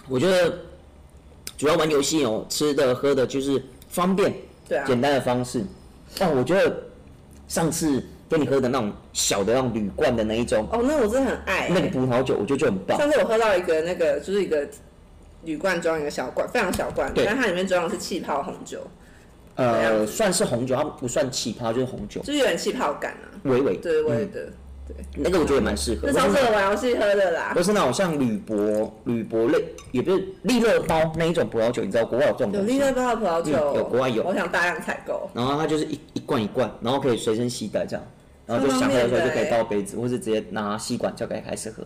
Speaker 2: 我觉得主要玩游戏哦，吃的喝的就是方便，
Speaker 1: 对啊，
Speaker 2: 简单的方式。但我觉得上次跟你喝的那种小的那种铝罐的那一种，
Speaker 1: 哦，那我真的很爱、
Speaker 2: 那个葡萄酒，我觉得就很棒。
Speaker 1: 上次我喝到一个那个，就是一个铝罐装一个小罐，非常小罐，
Speaker 2: 对
Speaker 1: 但它里面装的是气泡红酒，
Speaker 2: 呃，算是红酒，它不算气泡，就是红酒，
Speaker 1: 就是有点气泡感啊，
Speaker 2: 微微。
Speaker 1: 对，我也
Speaker 2: 嗯
Speaker 1: 的，对，
Speaker 2: 那个我觉得也蛮适合。
Speaker 1: 那超适合玩游戏喝的啦。
Speaker 2: 都是那种像铝箔、铝箔类，也不是利乐包那一种葡萄酒，你知道国外有这种
Speaker 1: 有利。乐包的葡萄酒，
Speaker 2: 嗯有国外有
Speaker 1: 我想大量采购。
Speaker 2: 然后它就是一一罐一罐，然后可以随身携带这样，然后就想喝的时候就可以倒杯子，或是直接拿吸管就可以开始喝，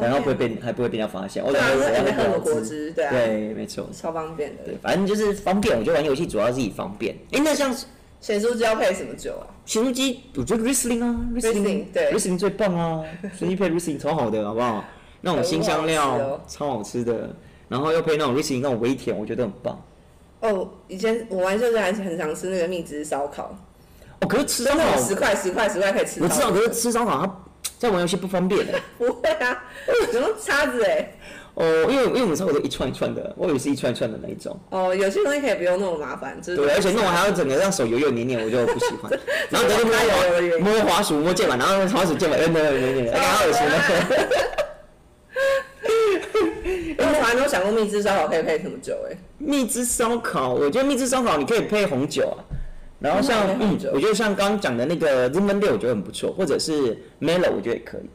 Speaker 2: 然后不会
Speaker 1: 便，
Speaker 2: 被还不会被人家发现。我
Speaker 1: 对啊，
Speaker 2: 想
Speaker 1: 因为没
Speaker 2: 喝
Speaker 1: 果
Speaker 2: 果
Speaker 1: 汁，对啊，
Speaker 2: 对，没错，
Speaker 1: 超方便的。
Speaker 2: 对，反正就是方便。我觉得玩游戏主要是以方便。哎，那像
Speaker 1: 咸酥鸡要配什么酒啊？
Speaker 2: 咸酥鸡，我觉得 Riesling 啊
Speaker 1: Riesling，对
Speaker 2: ，Riesling 最棒啊，咸酥鸡配 Riesling 超好的，好不好？那种新香料
Speaker 1: 哦
Speaker 2: 超好吃的，然后又配那种 Riesling 那种微甜，我觉得很棒。
Speaker 1: 哦，以前我玩就是还是很常吃那个蜜汁烧烤，
Speaker 2: 哦，可是吃烧烤，
Speaker 1: 十块十块十块可以吃。
Speaker 2: 我知道，可是吃烧烤它在玩游戏不方便的。
Speaker 1: 不会啊，有用叉子哎。
Speaker 2: 哦，因为因为我们烧烤都一串一串的，我以为是一串一串的那一种。
Speaker 1: 哦，有些东西可以不用那么麻烦，就是
Speaker 2: 对，而且弄完还要整个让手油油黏黏，我就不喜欢。然后等
Speaker 1: 这是我有的原因
Speaker 2: 摸摸滑鼠摸键盘，然后滑鼠键盘摁的黏黏的，哎，好恶心的。
Speaker 1: 因为我从来没有想过蜜汁烧烤可以配什么酒哎。
Speaker 2: 蜜汁烧烤，我觉得蜜汁烧烤你可以配红酒啊。然后像嗯我觉得像刚刚讲的那个 Lemon d 我觉得很不错，或者是 Mellow，我觉得也可以。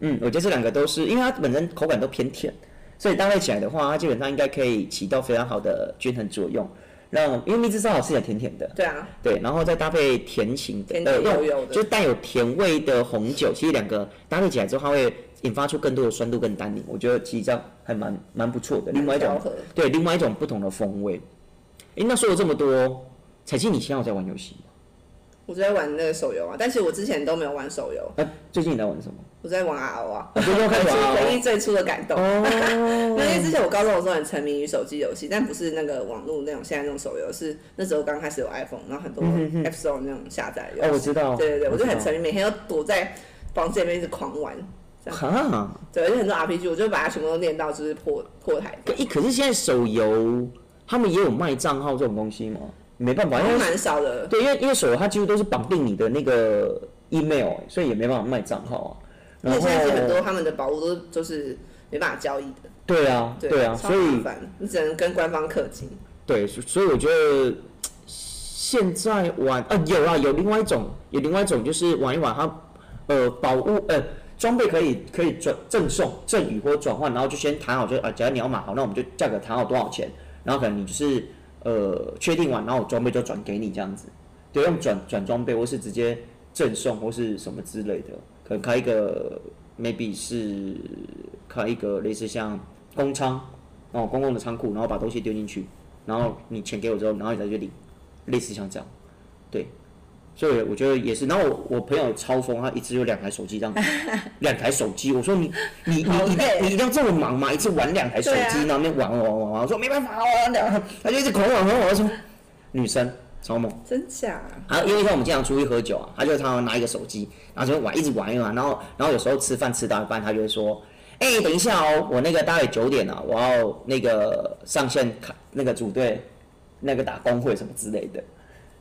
Speaker 2: 嗯，我觉得这两个都是，因为它本身口感都偏甜，所以搭配起来的话，它基本上应该可以起到非常好的均衡作用。让因为蜜汁烧烤吃起来甜甜的，
Speaker 1: 对啊，
Speaker 2: 对，然后再搭配甜型的，就带有甜味的红酒，其实两个搭配起来之后，它会引发出更多的酸度跟单宁，我觉得其实这样还蛮蛮不错的。另外一种对，另外一种不同的风味。诶，那说了这么多，彩青，你现在有在玩游戏吗？
Speaker 1: 我在玩那个手游啊，但是我之前都没有玩手游，
Speaker 2: 那、最近你在玩什么？
Speaker 1: 我在玩 RO 啊，
Speaker 2: 啊最近又开始
Speaker 1: 回忆最初的感动。
Speaker 2: 哦，
Speaker 1: 因为之前我高中的时候很沉迷于手机游戏，但不是那个网络那种现在那种手游，是那时候刚开始有 iPhone，然后很多 App Store 那种下载游戏。
Speaker 2: 哦，我知道。
Speaker 1: 对对对，我就很沉迷，每天都躲在房间里面一直狂玩。
Speaker 2: 道。哈，
Speaker 1: 对，而且很多 RPG，我就把它全部都练到就是破破台。
Speaker 2: 可一可是现在手游他们也有卖账号这种东西吗？没办法，因为
Speaker 1: 蛮少的。
Speaker 2: 对，因为因为手游它几乎都是绑定你的那个 email，所以也没办法卖账号啊。
Speaker 1: 而且
Speaker 2: 然后
Speaker 1: 现在是很多他们的宝物都都是没办法交易的。
Speaker 2: 对啊，对啊，所以，
Speaker 1: 你只能跟官方氪金。
Speaker 2: 对，所所以我觉得现在玩啊有啊有另外一种有另外一种就是玩一玩它呃宝物呃装备可以可以转赠送赠与或转换，然后就先谈好就啊，假如你要买好，那我们就价格谈好多少钱，然后可能你就是呃确定完，然后我装备就转给你这样子，对，用转转装备或是直接赠送或是什么之类的，可能开一个 maybe 是开一个类似像公仓哦公共的仓库，然后把东西丢进去，然后你钱给我之后，然后你再去领，类似像这样，对，所以我觉得也是。然后我我朋友超疯，他一直有两台手机这样，两台手机，我说你你你
Speaker 1: 好
Speaker 2: 你一定你一定要这么忙吗？一次玩两台手机，然后那边玩玩玩玩玩，我说没办法，我玩两，他就一直狂玩狂玩，我说女生超猛。
Speaker 1: 真假？
Speaker 2: 然后因为像我们经常出去喝酒啊，他就常常拿一个手机，然后就玩，一直玩一玩，然后然后有时候吃饭吃到一半，他就会说，哎、等一下哦，我那个大概九点了、我要那个上线看那个组队，那个打工会什么之类的。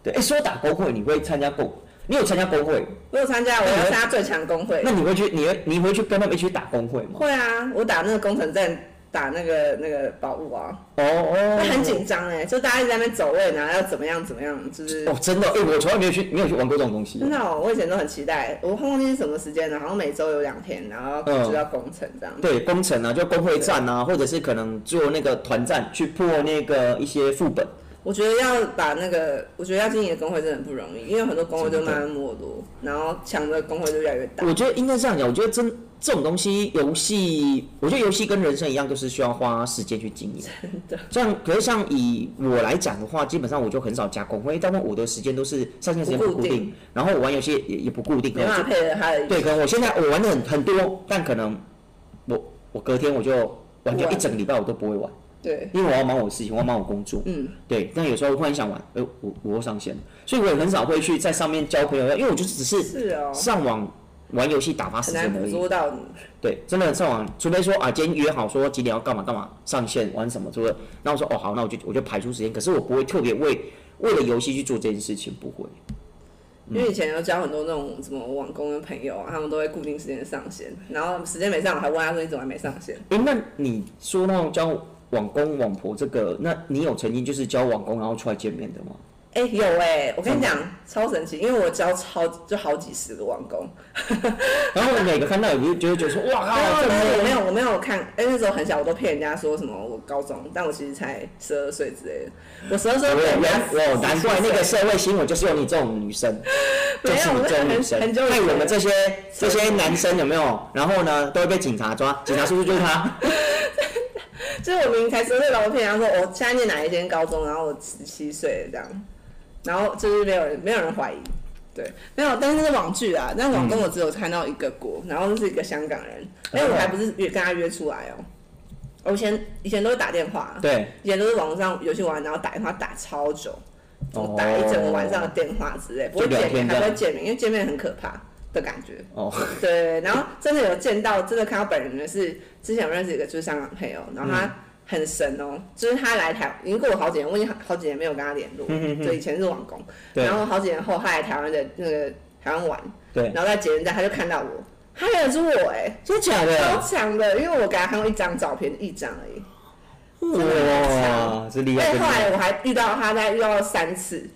Speaker 2: 对，哎、说打工会，你会参加工？你有参加工会？
Speaker 1: 我有参加，我要参加最强工会
Speaker 2: 那。你会去？你会你会去跟他们一起打工会吗？
Speaker 1: 会啊，我打那个工程站，打那个那个宝物啊，
Speaker 2: 哦哦，
Speaker 1: 那很紧张哎，就大家一直在那边走位，然后要怎么样怎么样，就是
Speaker 2: 哦，真的，哎、我从来没有去没有去玩过这种东西
Speaker 1: 真。的哦，我以前都很期待，我忘记是什么时间了，好像每周有两天，然后
Speaker 2: 嗯
Speaker 1: 就要工程这样。
Speaker 2: 对，工程啊，就工会战啊，或者是可能做那个团战去破那个一些副本。
Speaker 1: 我觉得要把那个，我觉得要经营工会真的很不容易，因为很多工会就慢慢没落，然后强的工会就越来越大。
Speaker 2: 我觉得应该这样讲，我觉得真这种东西，游戏，我觉得游戏跟人生一样，都是需要花时间去经营。
Speaker 1: 真的，
Speaker 2: 像，可是像以我来讲的话，基本上我就很少加工会，大部分我的时间都是上线时间不固定，
Speaker 1: 固定
Speaker 2: 然后我玩游戏也也不固定，可能就
Speaker 1: 没办法配合他的。
Speaker 2: 对，可能我现在我玩的很很多，但可能我我隔天我就
Speaker 1: 玩掉
Speaker 2: 一整个礼拜我都不会玩，
Speaker 1: 对，
Speaker 2: 因为我要忙我的事情，我要忙我工作。
Speaker 1: 嗯，
Speaker 2: 对，但有时候忽然想玩，哎、我我又上线了，所以我也很少会去在上面交朋友，因为我就只是上网玩游戏打发时间而已。
Speaker 1: 捉到你。
Speaker 2: 对，真的上网，除非说啊，今天约好说几点要干嘛干嘛上线玩什么，除了那我说哦好，那我就我就排出时间，可是我不会特别为为了游戏去做这件事情，不会。
Speaker 1: 因为以前有交很多那种什么网工的朋友啊，他们都会固定时间上线，然后时间没上，我还问他说你怎么还没上线？
Speaker 2: 哎、那你说那种交网公网婆这个，那你有曾经就是交网公然后出来见面的吗？
Speaker 1: 哎、有哎、我跟你讲，超神奇，因为我交超就好几十个网工，
Speaker 2: 然后每个看到也不是觉得说哇靠，这
Speaker 1: 没有，我没有，我没有看，哎、那时候很小，我都骗人家说什么我高中，但我其实才十二岁之类的。我十二岁
Speaker 2: 我
Speaker 1: 被人家
Speaker 2: 我难怪那个社会新闻就是有你这种女生，就是你这种女生，
Speaker 1: 很久以前
Speaker 2: 害我们这些这些男生有没有？然后呢，都会被警察抓，警察叔叔就是他。
Speaker 1: 就是我明明才十二岁，然后骗人家说我现在念哪一间高中，然后我十七岁这样，然后就是没有人没有人怀疑，对，没有，但是那是网剧啊，但网工我只有看到一个国，然后就是一个香港人，因为我还不是约跟他约出来哦、我以前以前都是打电话，
Speaker 2: 对，
Speaker 1: 以前都是网上游戏玩，然后打电话打超久，
Speaker 2: 哦
Speaker 1: 打一整个晚上的电话之类，不会见面，还不会见面，因为见面很可怕的感觉。
Speaker 2: 哦，
Speaker 1: 对，然后真的有见到，真的看到本人的是之前我认识一个就是香港朋友，然后
Speaker 2: 嗯
Speaker 1: 他很神哦，就是他来台已经过了好几年，我已经好好几年没有跟他联络，就，以前是网工，然后好几年后他来台湾的那个台湾玩，
Speaker 2: 对，
Speaker 1: 然后在捷运站他就看到我，他认得出我哎、
Speaker 2: 真的假
Speaker 1: 超？强的，因为我给他看过一张照片，一张而已。
Speaker 2: 哇，这厉害！
Speaker 1: 而且
Speaker 2: 真厉害！
Speaker 1: 后来我还遇到他，大概遇到了三次，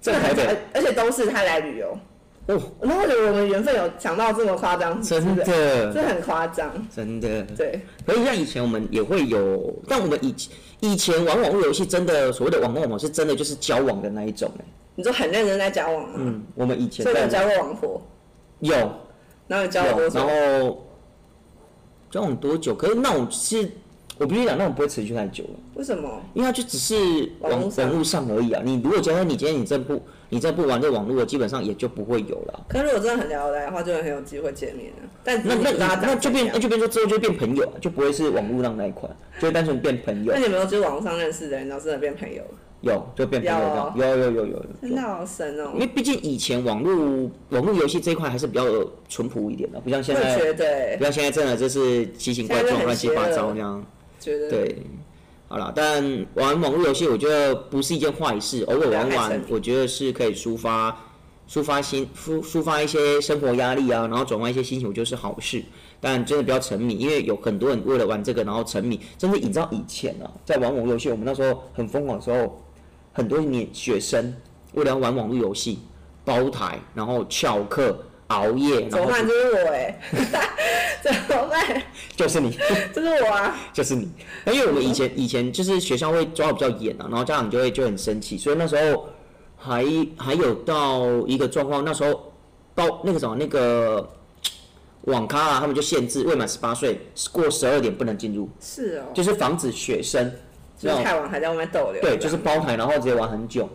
Speaker 2: 在台北
Speaker 1: 而而且都是他来旅游。
Speaker 2: 哦，
Speaker 1: 然后我觉得我们缘分有讲到这么夸张，
Speaker 2: 真
Speaker 1: 的，这很夸张。
Speaker 2: 真的。
Speaker 1: 对，
Speaker 2: 可以像以前我们也会有，但我们以以前玩网络游戏，真的所谓的网络网络是真的就是交往的那一种哎。
Speaker 1: 你就很认真在交往吗？
Speaker 2: 嗯，我们以前在
Speaker 1: 所以有交过网婆，
Speaker 2: 有
Speaker 1: 然后交了
Speaker 2: 有，然
Speaker 1: 多久？
Speaker 2: 后交往多久？可是那种是，我必须讲，那种不会持续太久了，
Speaker 1: 为什么？
Speaker 2: 因为它就只是网
Speaker 1: 网络上
Speaker 2: 而已啊。你如果觉得你今天你这不你这不玩这网络，基本上也就不会有了。
Speaker 1: 可是如果真的很聊得来的话，就很有机会见面了。但
Speaker 2: 那那
Speaker 1: 你不知道他
Speaker 2: 那就变那就变说之后就变朋友啊，就不会是网络上那一款，就会单纯变朋友
Speaker 1: 那。你有没有就是网络上认识的人，然后真的变朋友？
Speaker 2: 有就变朋友这样，有有有有。
Speaker 1: 真的好神哦、
Speaker 2: 因为毕竟以前网络网络游戏这一块还是比较淳朴一点的，不像现在，不像现在真的就是奇形怪状、乱七八糟这样。
Speaker 1: 觉得
Speaker 2: 对，好了，但玩网络游戏我觉得不是一件坏事，偶尔玩玩我觉得是可以抒发、抒发心、抒抒发一些生活压力啊，然后转换一些心情，我觉得是好事。但真的不要沉迷，因为有很多人为了玩这个然后沉迷，真的你知道以前啊，在玩网络游戏，我们那时候很疯狂的时候，很多年学生为了玩网络游戏，包台，然后翘课、熬夜，然后
Speaker 1: 怎么办？就是我哎、怎么办？
Speaker 2: 就是你。
Speaker 1: 就是我啊！
Speaker 2: 就是你。那因为我们以前以前就是学校会抓的比较严啊，然后家长就会就很生气，所以那时候还还有到一个状况，那时候包那个什么那个网咖啊，他们就限制未满十八岁过十二点不能进入，
Speaker 1: 是哦，
Speaker 2: 就是防止学生
Speaker 1: 就是太晚还在外面逗留。
Speaker 2: 对，就是包台，然后直接玩很久，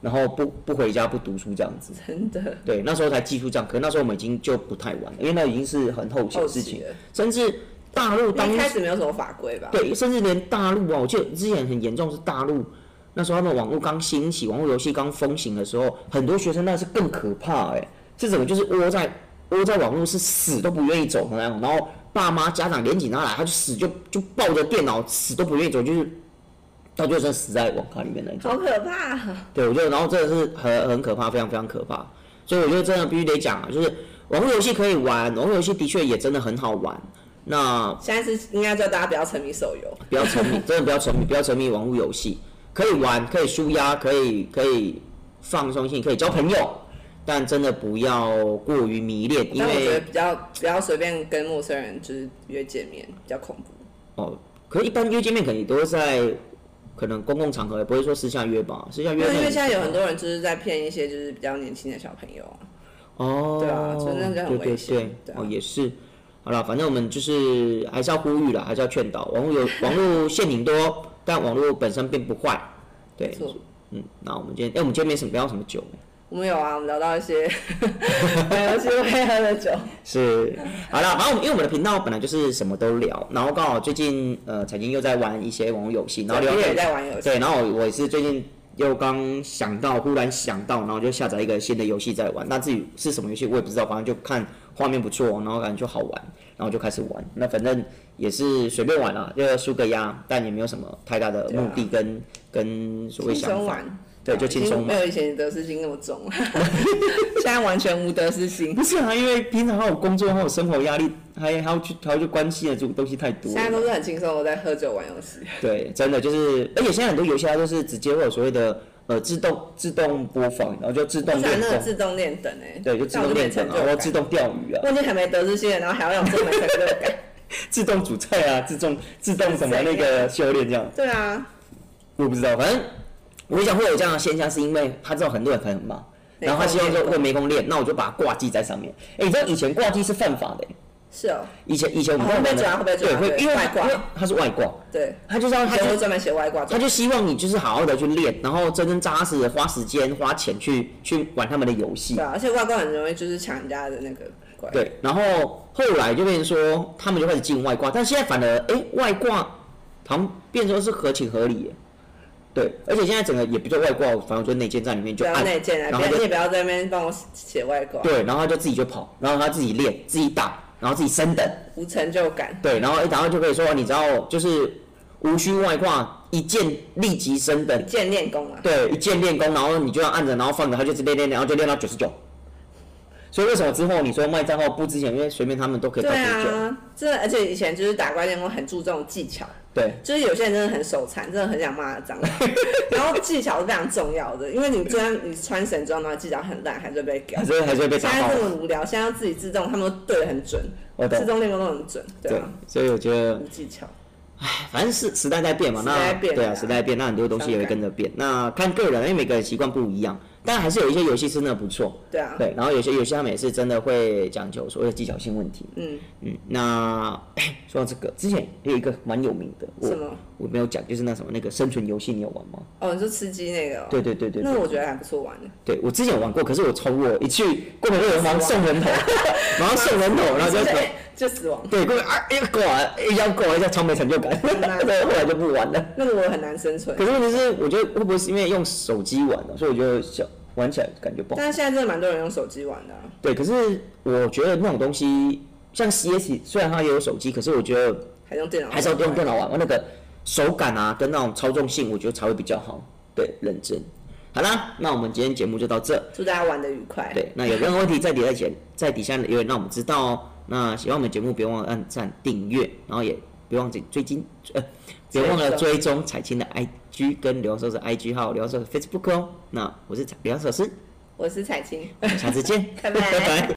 Speaker 2: 然后不不回家不读书这样子。
Speaker 1: 真的
Speaker 2: 对，那时候才记住这样，可是那时候我们已经就不太玩了，因为那已经是很后期的事情，
Speaker 1: 了。
Speaker 2: 甚至大陆当
Speaker 1: 一开始没有什么法规吧？
Speaker 2: 对，甚至连大陆啊，我记得之前很严重是大陆，那时候他们网络刚兴起，网络游戏刚风行的时候，很多学生那是更可怕哎、这种就是窝在窝在网络是死都不愿意走的那种，然后爸妈家长连警察来，他就死就就抱着电脑死都不愿意走，就是到最后死在网咖里面那种。
Speaker 1: 好可怕啊！
Speaker 2: 对，我觉得然后真的是很很可怕，非常非常可怕。所以我觉得真的必须得讲啊，就是网络游戏可以玩，网络游戏的确也真的很好玩。那
Speaker 1: 现在是应该叫大家不要沉迷手游。
Speaker 2: 不要沉迷，真的不要沉迷，不要沉迷网络游戏。可以玩，可以舒压，可以可以放松性，可以交朋友，但真的不要过于迷恋，因
Speaker 1: 但我觉得
Speaker 2: 为
Speaker 1: 比较不要随便跟陌生人就是约见面，比较恐怖。
Speaker 2: 哦，可是一般约见面肯定都是在可能公共场合，也不会说私下约吧，私下约
Speaker 1: 因为因为现在有很多人就是在骗一些就是比较年轻的小朋友啊。
Speaker 2: 哦，
Speaker 1: 对啊所以那个很
Speaker 2: 对对
Speaker 1: 危险
Speaker 2: 对
Speaker 1: 对啊
Speaker 2: 哦也是。好了，反正我们就是还是要呼吁了，还是要劝导，网络有 网络陷阱多，但网络本身并不坏。对，嗯，那我们今天，哎、我们今天没什么聊什么酒。
Speaker 1: 我们有啊，我们聊到一些玩游戏会喝的酒。
Speaker 2: 是，好了，然后我们因为我们的频道本来就是什么都聊，然后刚好最近呃财经又在玩一些网络游戏，然后聊
Speaker 1: 我也在玩游戏。
Speaker 2: 对，然后我我也是最近又刚想到，忽然想到，然后就下载一个新的游戏在玩。那至于是什么游戏我也不知道，反正就看画面不错，然后感觉就好玩，然后就开始玩。那反正也是随便玩啦，就输个压，但也没有什么太大的目的跟、跟所谓
Speaker 1: 轻
Speaker 2: 想法。对就轻松
Speaker 1: 没有以前得失心那么重了，现在完全无得失心。
Speaker 2: 不是啊，因为平常还有工作，还有生活压力，还还要去还要去关心的这种东西太多了。
Speaker 1: 现在都是很轻松的在喝酒玩游戏。
Speaker 2: 对，真的就是，而且现在很多游戏它都是直接会有所谓的呃自动自动播放，然后就自动
Speaker 1: 那个自动练等哎，
Speaker 2: 对，就自动练
Speaker 1: 成就感。
Speaker 2: 或自动钓鱼啊，
Speaker 1: 我已经很没得失心了，然后还要让我这么没成就感。
Speaker 2: 自动煮菜啊，自动自动什么那个修炼这样，
Speaker 1: 对啊，
Speaker 2: 我不知道，反正我想会有这样的现象，是因为他知道很多人可能很忙，然后他希望说会没空练，那我就把它挂机在上面。哎，你知道以前挂机是犯法的、欸，
Speaker 1: 是哦，
Speaker 2: 以前以前我们
Speaker 1: 哦会被抓会被抓
Speaker 2: 对，会因为
Speaker 1: 外挂
Speaker 2: 因为他是外挂，
Speaker 1: 对，
Speaker 2: 他就是要他就
Speaker 1: 会专门写外挂
Speaker 2: 他就希望你就是好好的去练，然后真真扎实的花时间花钱去去玩他们的游戏
Speaker 1: 对。啊，而且外挂很容易就是抢人家的那个怪。
Speaker 2: 对，然后后来就变成说他们就开始进外挂，但现在反而哎外挂好像变成是合情合理耶。对，而且现在整个也不叫外挂，反正就内建在里面就按，
Speaker 1: 内建啊，
Speaker 2: 然后
Speaker 1: 你也不要在那边帮我写外挂，
Speaker 2: 对，然后他就自己就跑，然后他自己练，自己打，然后自己升等，
Speaker 1: 无成就感。
Speaker 2: 对，然后然后就可以说你知道就是无需外挂，一键立即升等，
Speaker 1: 一键练功啊，
Speaker 2: 对，一键练功，然后你就要按着，然后放着，它就直接练，然后就练到九十九。所以为什么之后你说卖账号不值钱？因为随便他们都可以到
Speaker 1: 对
Speaker 2: 九十九。
Speaker 1: 啊，真的，而且以前就是打怪练功很注重技巧，
Speaker 2: 对，
Speaker 1: 就是有些人真的很手残，真的很想骂他脏话，然后技巧是非常重要的，因为你就算你穿神装，的话技巧很烂，还是会被搞
Speaker 2: 还。是还是会被
Speaker 1: 现在。这么无聊，现在要自己自动，他们都对的很准，
Speaker 2: 我懂
Speaker 1: 自。动练功都很准，对
Speaker 2: 对
Speaker 1: 啊，，
Speaker 2: 所以我觉得
Speaker 1: 无技巧。
Speaker 2: 反正是时代在变嘛，
Speaker 1: 时代
Speaker 2: 那对啊，
Speaker 1: 变了啊
Speaker 2: 时代变，那很多东西也会跟着变。那看个人，因为每个人习惯不一样。但还是有一些游戏真的不错，
Speaker 1: 对啊，
Speaker 2: 对，然后有些游戏他们也是真的会讲究所谓的技巧性问题。
Speaker 1: 嗯，
Speaker 2: 嗯，那哎，说到这个，之前有一个蛮有名的，我
Speaker 1: 什么？
Speaker 2: 我没有讲，就是那什么那个生存游戏，你有玩吗？
Speaker 1: 哦，你说吃鸡那个、哦？
Speaker 2: 对对对对对，
Speaker 1: 那我觉得还不错玩的。
Speaker 2: 对我之前有玩过，可是我从我一去过门会有忙送人头，然后送人头，然后就
Speaker 1: 就死亡，
Speaker 2: 对过来啊，一过来一要过来，一下超没成就感，
Speaker 1: 难
Speaker 2: 对，后来就不玩了。
Speaker 1: 那个我很难生存。
Speaker 2: 可是问题是，我觉得会不会是因为用手机玩的，所以我觉得小玩起来感觉不好。
Speaker 1: 但是现在真的蛮多人用手机玩的啊、
Speaker 2: 对，可是我觉得那种东西，像 CS，虽然它也有手机，可是我觉得
Speaker 1: 还用电脑，
Speaker 2: 还是要用电脑玩，玩那个手感啊跟那种操纵性，我觉得才会比较好。对，认真。好啦，那我们今天节目就到这。
Speaker 1: 祝大家玩的愉快。
Speaker 2: 对，那有任何问题在底下写，在底下留言让我们知道哦。那喜欢我们节目，别忘了按赞、订阅，然后也别忘记追金呃，别忘了追踪彩青的 IG 跟刘老师的 IG 号刘老师的 Facebook 哦。那我是刘教授师，
Speaker 1: 我是彩青，
Speaker 2: 下次见，拜拜。